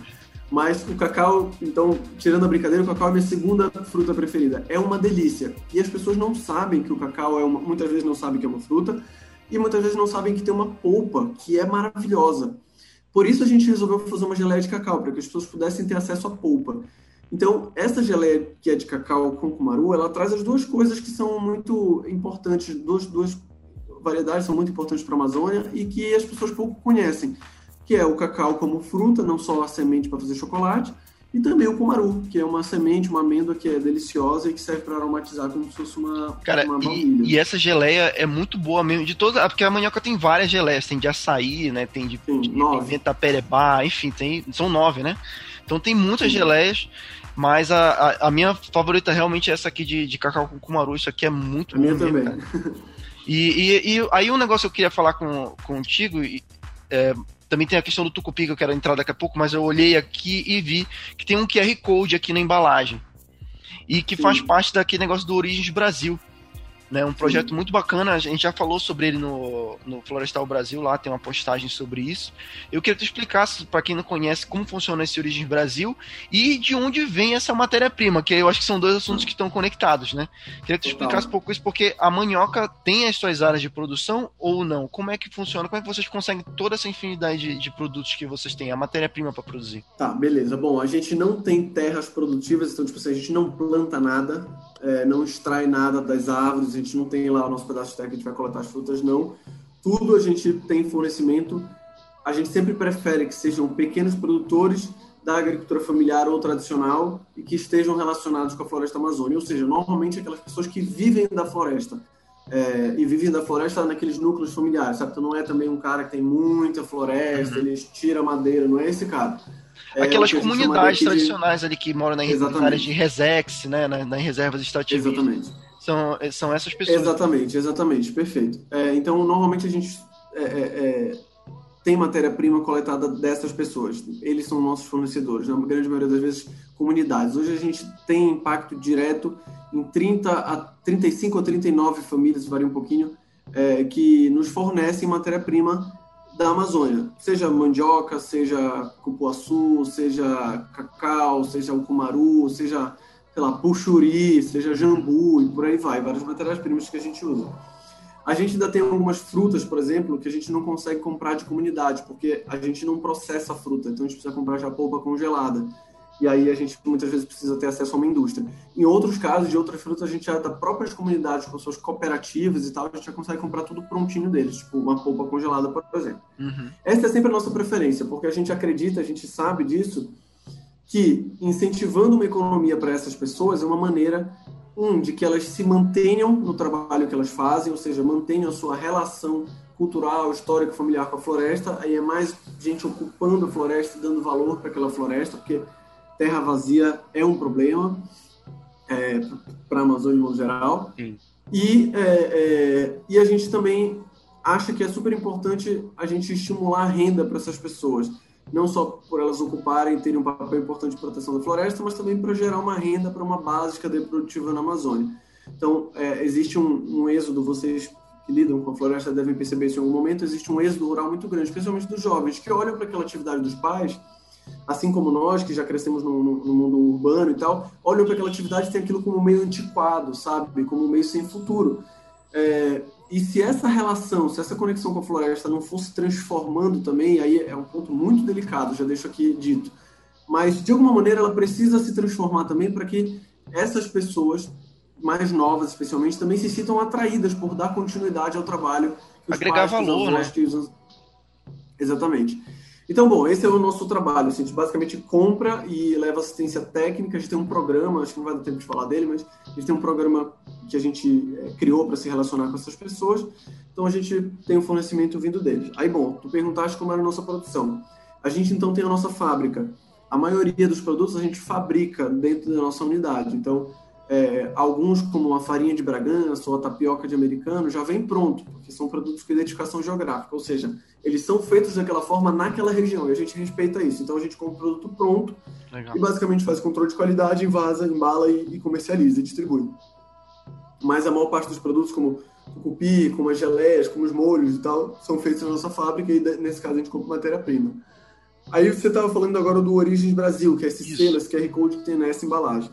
Mas o cacau, então, tirando a brincadeira, o cacau é minha segunda fruta preferida. É uma delícia. E as pessoas não sabem que o cacau é uma. Muitas vezes não sabem que é uma fruta, e muitas vezes não sabem que tem uma polpa que é maravilhosa. Por isso a gente resolveu fazer uma geleia de cacau, para que as pessoas pudessem ter acesso à polpa. Então, essa geleia que é de cacau com cumaru, ela traz as duas coisas que são muito importantes, duas, duas variedades são muito importantes para a Amazônia e que as pessoas pouco conhecem que é o cacau como fruta, não só a semente para fazer chocolate, e também o cumaru, que é uma semente, uma amêndoa que é deliciosa e que serve para aromatizar como se fosse uma,
Cara,
uma
e, e, essa geleia é muito boa mesmo, de todas, porque a manioca tem várias geleias, tem de açaí, né, tem de, tem, de ventaperebá, enfim, tem, são nove, né? Então tem muitas Sim. geleias, mas a, a, a, minha favorita realmente é essa aqui de, de cacau com cumaru, isso aqui é muito
a bom. Minha também. Cara.
E, e, e, aí um negócio que eu queria falar com, contigo, é, também tem a questão do tucupi que eu quero entrar daqui a pouco, mas eu olhei aqui e vi que tem um QR Code aqui na embalagem. E que Sim. faz parte daquele negócio do Origens Brasil né? Um projeto Sim. muito bacana, a gente já falou sobre ele no, no Florestal Brasil, lá tem uma postagem sobre isso. Eu queria que tu explicasse, para quem não conhece, como funciona esse Origens Brasil e de onde vem essa matéria-prima, que eu acho que são dois assuntos que estão conectados, né? Queria que tu explicasse um pouco isso, porque a manioca tem as suas áreas de produção ou não? Como é que funciona? Como é que vocês conseguem toda essa infinidade de, de produtos que vocês têm, a matéria-prima para produzir?
Tá, beleza. Bom, a gente não tem terras produtivas, então, tipo assim, a gente não planta nada, é, não extrai nada das árvores, a gente não tem lá o nosso pedaço de terra que a gente vai coletar as frutas, não. Tudo a gente tem fornecimento. A gente sempre prefere que sejam pequenos produtores da agricultura familiar ou tradicional e que estejam relacionados com a floresta amazônica, ou seja, normalmente aquelas pessoas que vivem da floresta. É, e vivem da floresta naqueles núcleos familiares, sabe? Então não é também um cara que tem muita floresta, uhum. ele tira madeira, não é esse cara.
É, Aquelas comunidades tradicionais de... ali que moram na, áreas de resex, né, na, nas reservas extrativistas.
Exatamente.
São, são essas pessoas.
Exatamente, exatamente, perfeito. É, então, normalmente a gente é, é, é tem matéria-prima coletada dessas pessoas. Eles são nossos fornecedores, na grande maioria das vezes, comunidades. Hoje a gente tem impacto direto em 30 a 35 ou 39 famílias, varia um pouquinho, é, que nos fornecem matéria-prima da Amazônia, seja mandioca, seja cupuaçu, seja cacau, seja o cumaru, seja, sei lá, puxuri, seja jambu e por aí vai, várias matérias-primas que a gente usa. A gente ainda tem algumas frutas, por exemplo, que a gente não consegue comprar de comunidade, porque a gente não processa a fruta, então a gente precisa comprar já polpa congelada e aí a gente muitas vezes precisa ter acesso a uma indústria. Em outros casos, de outras frutas, a gente já da próprias comunidades, com suas cooperativas e tal, a gente já consegue comprar tudo prontinho deles, tipo uma polpa congelada, por exemplo. Uhum. Essa é sempre a nossa preferência, porque a gente acredita, a gente sabe disso, que incentivando uma economia para essas pessoas é uma maneira, um, de que elas se mantenham no trabalho que elas fazem, ou seja, mantenham a sua relação cultural, histórico, familiar com a floresta, aí é mais gente ocupando a floresta dando valor para aquela floresta, porque terra vazia é um problema é, para a Amazônia em modo geral. E, é, é, e a gente também acha que é super importante a gente estimular a renda para essas pessoas. Não só por elas ocuparem e terem um papel importante de proteção da floresta, mas também para gerar uma renda para uma base de cadeia produtiva na Amazônia. Então, é, existe um, um êxodo, vocês que lidam com a floresta devem perceber isso em algum momento, existe um êxodo rural muito grande, especialmente dos jovens, que olham para aquela atividade dos pais assim como nós, que já crescemos no, no, no mundo urbano e tal, olham para aquela atividade e tem aquilo como meio antiquado, sabe? Como meio sem futuro. É, e se essa relação, se essa conexão com a floresta não fosse transformando também, aí é um ponto muito delicado, já deixo aqui dito. Mas, de alguma maneira, ela precisa se transformar também para que essas pessoas mais novas, especialmente, também se sintam atraídas por dar continuidade ao trabalho.
Agregar valor, né?
Exatamente. Então, bom, esse é o nosso trabalho. Assim, a gente basicamente compra e leva assistência técnica. A gente tem um programa, acho que não vai dar tempo de falar dele, mas a gente tem um programa que a gente é, criou para se relacionar com essas pessoas. Então, a gente tem um fornecimento vindo deles. Aí, bom, tu perguntaste como era a nossa produção. A gente, então, tem a nossa fábrica. A maioria dos produtos a gente fabrica dentro da nossa unidade. Então, é, alguns, como a farinha de Bragança ou a tapioca de americano, já vem pronto, porque são produtos com identificação geográfica, ou seja, eles são feitos daquela forma naquela região e a gente respeita isso. Então a gente compra o produto pronto Legal. e basicamente faz controle de qualidade, invasa, embala e, e comercializa e distribui. Mas a maior parte dos produtos, como o cupi, como as geleias, como os molhos e tal, são feitos na nossa fábrica e nesse caso a gente compra matéria-prima. Aí você estava falando agora do Origens Brasil, que é esse selo, esse QR Code que tem nessa embalagem.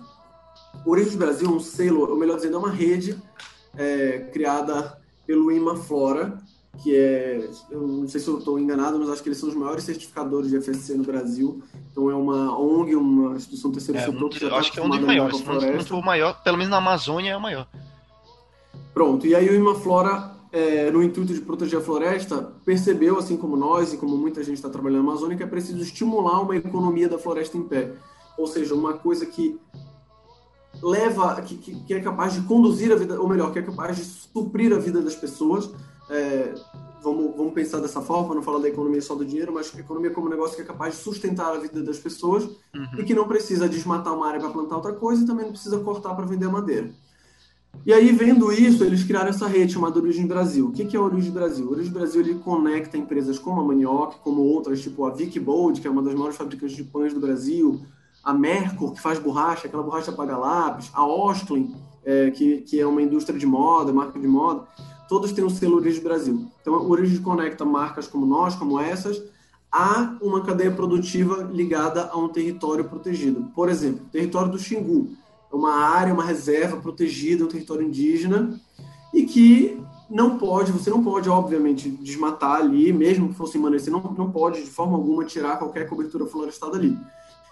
Origens Brasil é um selo, ou melhor dizendo, é uma rede é, criada pelo Imaflora, que é, eu não sei se eu estou enganado, mas acho que eles são os maiores certificadores de FSC no Brasil. Então é uma ONG, uma instituição terceiro
é,
setor
que tá acho que é um dos maiores, se não, o maior, pelo menos na Amazônia é o maior.
Pronto, e aí o Imaflora, é, no intuito de proteger a floresta, percebeu, assim como nós e como muita gente está trabalhando na Amazônia, que é preciso estimular uma economia da floresta em pé. Ou seja, uma coisa que leva, que, que, é capaz de conduzir a vida, ou melhor, que é capaz de suprir a vida das pessoas. É, vamos, vamos pensar dessa forma, não falar da economia só do dinheiro, mas economia como um negócio que é capaz de sustentar a vida das pessoas uhum. e que não precisa desmatar uma área para plantar outra coisa e também não precisa cortar para vender madeira. E aí, vendo isso, eles criaram essa rede chamada Origem Brasil. O que é a Origem Brasil? A Origem Brasil ele conecta empresas como a Manioc, como outras, tipo a Vic Bold, que é uma das maiores fabricantes de pães do Brasil, a Mercur, que faz borracha, aquela borracha paga lápis, a Osklin, é, que, que é uma indústria de moda, marca de moda, todos têm o um selo Origem Brasil. Então, a Origem conecta marcas como nós, como essas, a uma cadeia produtiva ligada a um território protegido. Por exemplo, o território do Xingu é uma área, uma reserva protegida, um território indígena, e que não pode, você não pode, obviamente, desmatar ali, mesmo que fosse em você não, não pode, de forma alguma, tirar qualquer cobertura florestal dali.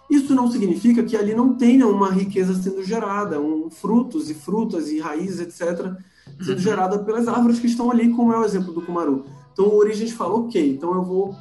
Isso não significa que ali não tenha uma riqueza sendo gerada, um, frutos e frutas e raízes, etc., sendo uhum. gerada pelas árvores que estão ali, como é o exemplo do Cumaru. Então, o Origens fala, ok, então eu vou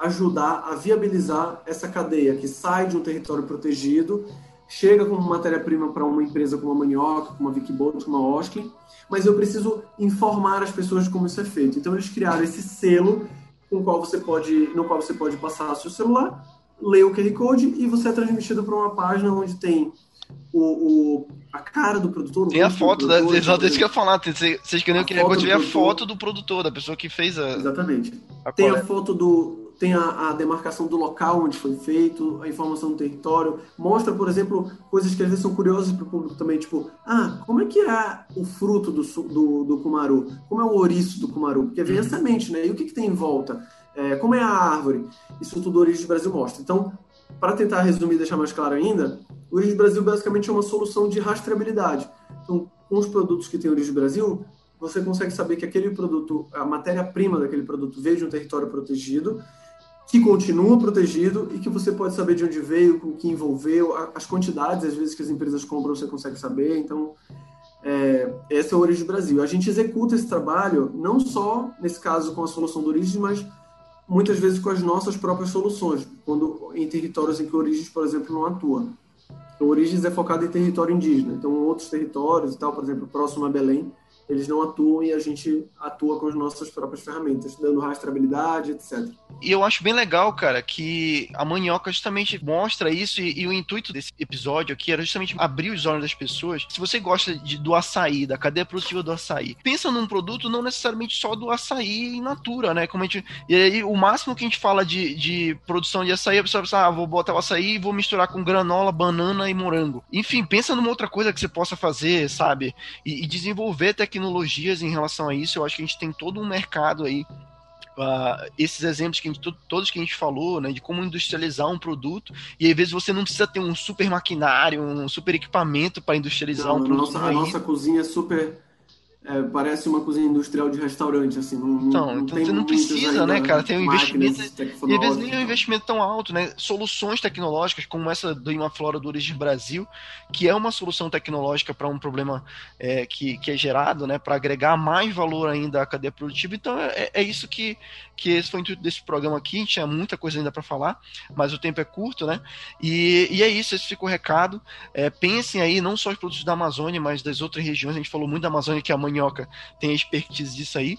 ajudar a viabilizar essa cadeia que sai de um território protegido, chega como matéria-prima para uma empresa como a Manioca, como a Wikibolt, como a Osklin, mas eu preciso informar as pessoas de como isso é feito. Então, eles criaram esse selo com qual você pode, no qual você pode passar seu celular lê o QR Code e você é transmitido para uma página onde tem o, o, a cara do produtor.
Tem a foto, da, exatamente isso que eu ia falar. Vocês queriam que ele ver a foto do produtor, da pessoa que fez a.
Exatamente. A tem a foto do. Tem a, a, demarcação do local onde foi feito, a informação do território. Mostra, por exemplo, coisas que às vezes são curiosas para o público também, tipo, ah, como é que é o fruto do, do, do cumaru? Como é o ouriço do cumaru? Porque vem uhum. a semente, né? E o que, que tem em volta? É, como é a árvore. Isso tudo o Origem Brasil mostra. Então, para tentar resumir e deixar mais claro ainda, o Origem Brasil basicamente é uma solução de rastreabilidade. Então, com os produtos que tem Origem Brasil, você consegue saber que aquele produto, a matéria-prima daquele produto veio de um território protegido, que continua protegido e que você pode saber de onde veio, o que envolveu, as quantidades, às vezes, que as empresas compram, você consegue saber. Então, é, essa é a Origem Brasil. A gente executa esse trabalho não só, nesse caso, com a solução do Origem, mas muitas vezes com as nossas próprias soluções, quando em territórios em que Origens, por exemplo, não atua. Então, Origens é focado em território indígena, então outros territórios e tal, por exemplo, próximo a Belém, eles não atuam e a gente atua com as nossas próprias ferramentas, dando rastreabilidade, etc.
E eu acho bem legal, cara, que a manioca justamente mostra isso e, e, o intuito desse episódio aqui era justamente abrir os olhos das pessoas. Se você gosta de, do açaí, da cadeia produtiva do açaí, pensa num produto não necessariamente só do açaí in natura, né? Como a gente, e aí o máximo que a gente fala de, de produção de açaí, a pessoa pensa, ah, vou botar o açaí e vou misturar com granola, banana e morango. Enfim, pensa numa outra coisa que você possa fazer, sabe? E, e desenvolver tecnologias em relação a isso. Eu acho que a gente tem todo um mercado aí uh, esses exemplos que gente, todos que a gente falou, né, de como industrializar um produto, e às vezes você não precisa ter um super maquinário, um super equipamento para industrializar
não,
um produto.
Nossa, a nossa cozinha é super é, parece uma cozinha industrial de restaurante, assim. Não,
então,
não
então você não precisa, né, cara? Tem um investimento. E às vezes nem é um investimento tão alto, né? Soluções tecnológicas, como essa do Imaflora do Origem Brasil, que é uma solução tecnológica para um problema é, que, que é gerado, né? Para agregar mais valor ainda à cadeia produtiva. Então, é, é isso que, que esse foi o intuito desse programa aqui. A gente tinha muita coisa ainda para falar, mas o tempo é curto, né? E, e é isso, esse ficou o recado. É, pensem aí, não só os produtos da Amazônia, mas das outras regiões. A gente falou muito da Amazônia, que amanhã Minhoca tem expertise disso aí.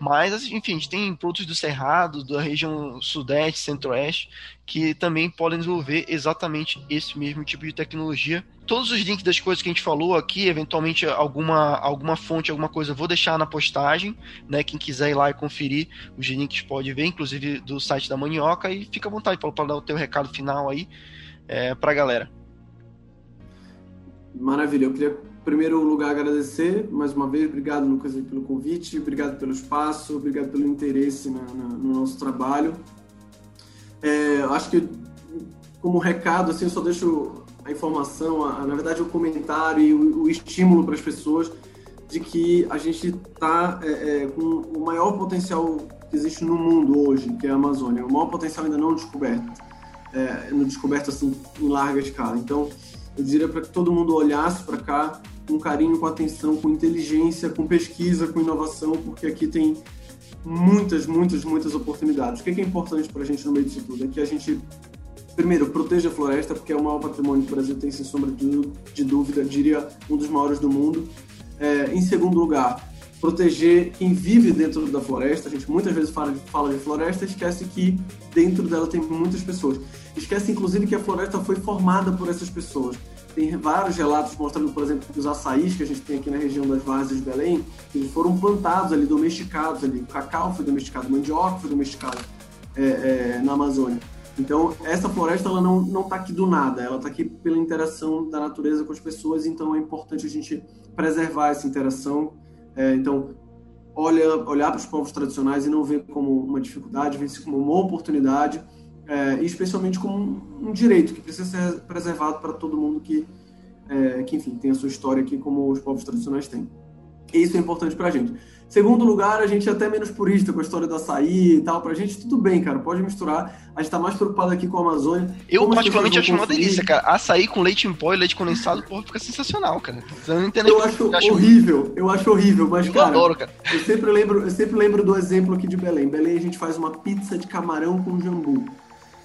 Mas, assim, enfim, a gente tem produtos do Cerrado, da região Sudeste, Centro-Oeste, que também podem desenvolver exatamente esse mesmo tipo de tecnologia. Todos os links das coisas que a gente falou aqui, eventualmente alguma, alguma fonte, alguma coisa, eu vou deixar na postagem, né? Quem quiser ir lá e conferir os links pode ver, inclusive do site da Manioca, e fica à vontade para dar o teu recado final aí é, para a galera.
Maravilha, eu queria primeiro lugar, agradecer mais uma vez. Obrigado, Lucas, pelo convite, obrigado pelo espaço, obrigado pelo interesse na, na, no nosso trabalho. É, acho que, como recado, assim, eu só deixo a informação, a, na verdade, o comentário e o, o estímulo para as pessoas de que a gente está é, é, com o maior potencial que existe no mundo hoje, que é a Amazônia. O maior potencial ainda não descoberto, é, não descoberto assim em larga escala. Então, eu diria para que todo mundo olhasse para cá com carinho, com atenção, com inteligência, com pesquisa, com inovação, porque aqui tem muitas, muitas, muitas oportunidades. O que é, importante para a gente no meio disso tudo? É que a gente, primeiro, proteja a floresta, porque é o maior patrimônio que o Brasil tem, sem sombra de dúvida, diria um dos maiores do mundo. É, em segundo lugar, proteger quem vive dentro da floresta. A gente muitas vezes fala de, fala de floresta esquece que dentro dela tem muitas pessoas. Esquece, inclusive, que a floresta foi formada por essas pessoas tem vários relatos mostrando, por exemplo, que os açaís que a gente tem aqui na região das várzeas de Belém, eles foram plantados ali, domesticados ali. O cacau foi domesticado, o mandioca foi domesticado é, é, na Amazônia. Então, essa floresta ela não está aqui do nada, ela está aqui pela interação da natureza com as pessoas. Então, é importante a gente preservar essa interação. É, então, olha, olhar para os povos tradicionais e não ver como uma dificuldade, ver isso como uma oportunidade é, e especialmente como um, um, direito que precisa ser preservado para todo mundo que, é, que, enfim, tem a sua história aqui como os povos tradicionais têm. E isso é importante para a gente. Segundo lugar, a gente é até menos purista com a história do açaí e tal. Pra gente, tudo bem, cara. Pode misturar. A gente tá mais preocupado aqui com a Amazônia.
Eu, particularmente, acho uma delícia, cara. Açaí com leite em pó e leite condensado, porra, fica sensacional, cara.
Você não entende eu acho horrível. Eu acho horrível, mas, eu cara, adoro, cara. Eu sempre, lembro, eu sempre lembro do exemplo aqui de Belém. Belém, a gente faz uma pizza de camarão com jambu.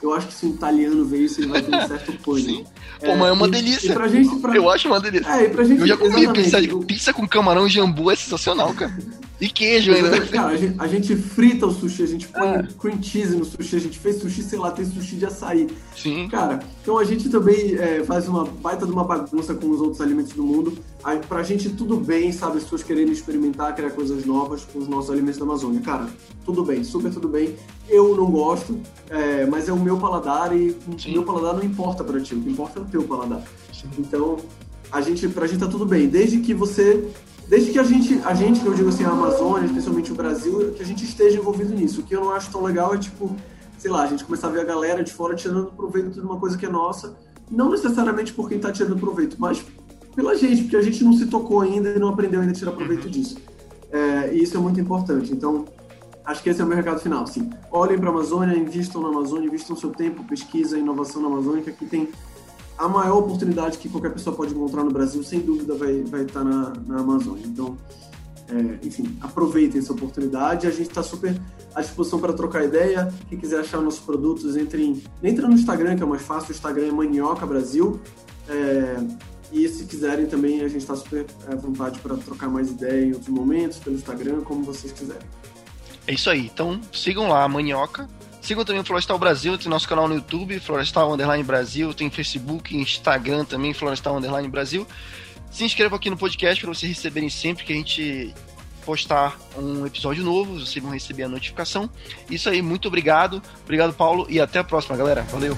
Eu acho que se um italiano ver isso, ele vai ter um certo pânico.
Pô, mas é uma delícia.
E pra gente, pra...
Eu acho uma delícia.
É, pra gente,
eu já comi pizza, pizza com camarão e jambu, é sensacional, cara. E queijo ainda, né?
Cara, a gente, a gente, frita o sushi, a gente põe é. cream cheese no sushi, a gente fez sushi, sei lá, tem sushi de açaí.
Sim.
Cara, então a gente também é, faz uma baita de uma bagunça com os outros alimentos do mundo. Aí, pra gente tudo bem, sabe, as pessoas querendo experimentar, criar coisas novas com os nossos alimentos da Amazônia. Cara, tudo bem, super tudo bem. Eu não gosto, é, mas é o meu paladar e Sim. o meu paladar não importa pra ti, o que importa é o teu paladar. Sim. Então, a gente, pra gente tá tudo bem, desde que você desde que a gente, a gente, que eu digo assim, a Amazônia, especialmente o Brasil, que a gente esteja envolvido nisso. O que eu não acho tão legal é, tipo, sei lá, a gente começar a ver a galera de fora tirando proveito de uma coisa que é nossa, não necessariamente por quem está tirando proveito, mas pela gente, porque a gente não se tocou ainda e não aprendeu ainda a tirar proveito uhum. disso. É, e isso é muito importante. Então, acho que esse é o meu recado final. Sim, olhem para a Amazônia, invistam na Amazônia, invistam seu tempo, pesquisa, inovação na Amazônia, que aqui tem a maior oportunidade que qualquer pessoa pode encontrar no Brasil, sem dúvida, vai, vai estar na, na Amazônia. Então, é, enfim, aproveitem essa oportunidade. A gente está super à disposição para trocar ideia. Quem quiser achar nossos produtos, entre, em, entra no Instagram, que é mais fácil. O Instagram é Manioca Brasil. É, e se quiserem também, a gente está super à vontade para trocar mais ideia em outros momentos, pelo Instagram, como vocês quiserem.
É isso aí. Então sigam lá a Manioca Sigam também o Florestal Brasil, tem nosso canal no YouTube, Florestal Underline Brasil, tem Facebook, Instagram também, Florestal Underline Brasil. Se inscrevam aqui no podcast para vocês receberem sempre que a gente postar um episódio novo, vocês vão receber a notificação. Isso aí, muito obrigado. Obrigado, Paulo, e até a próxima, galera. Valeu!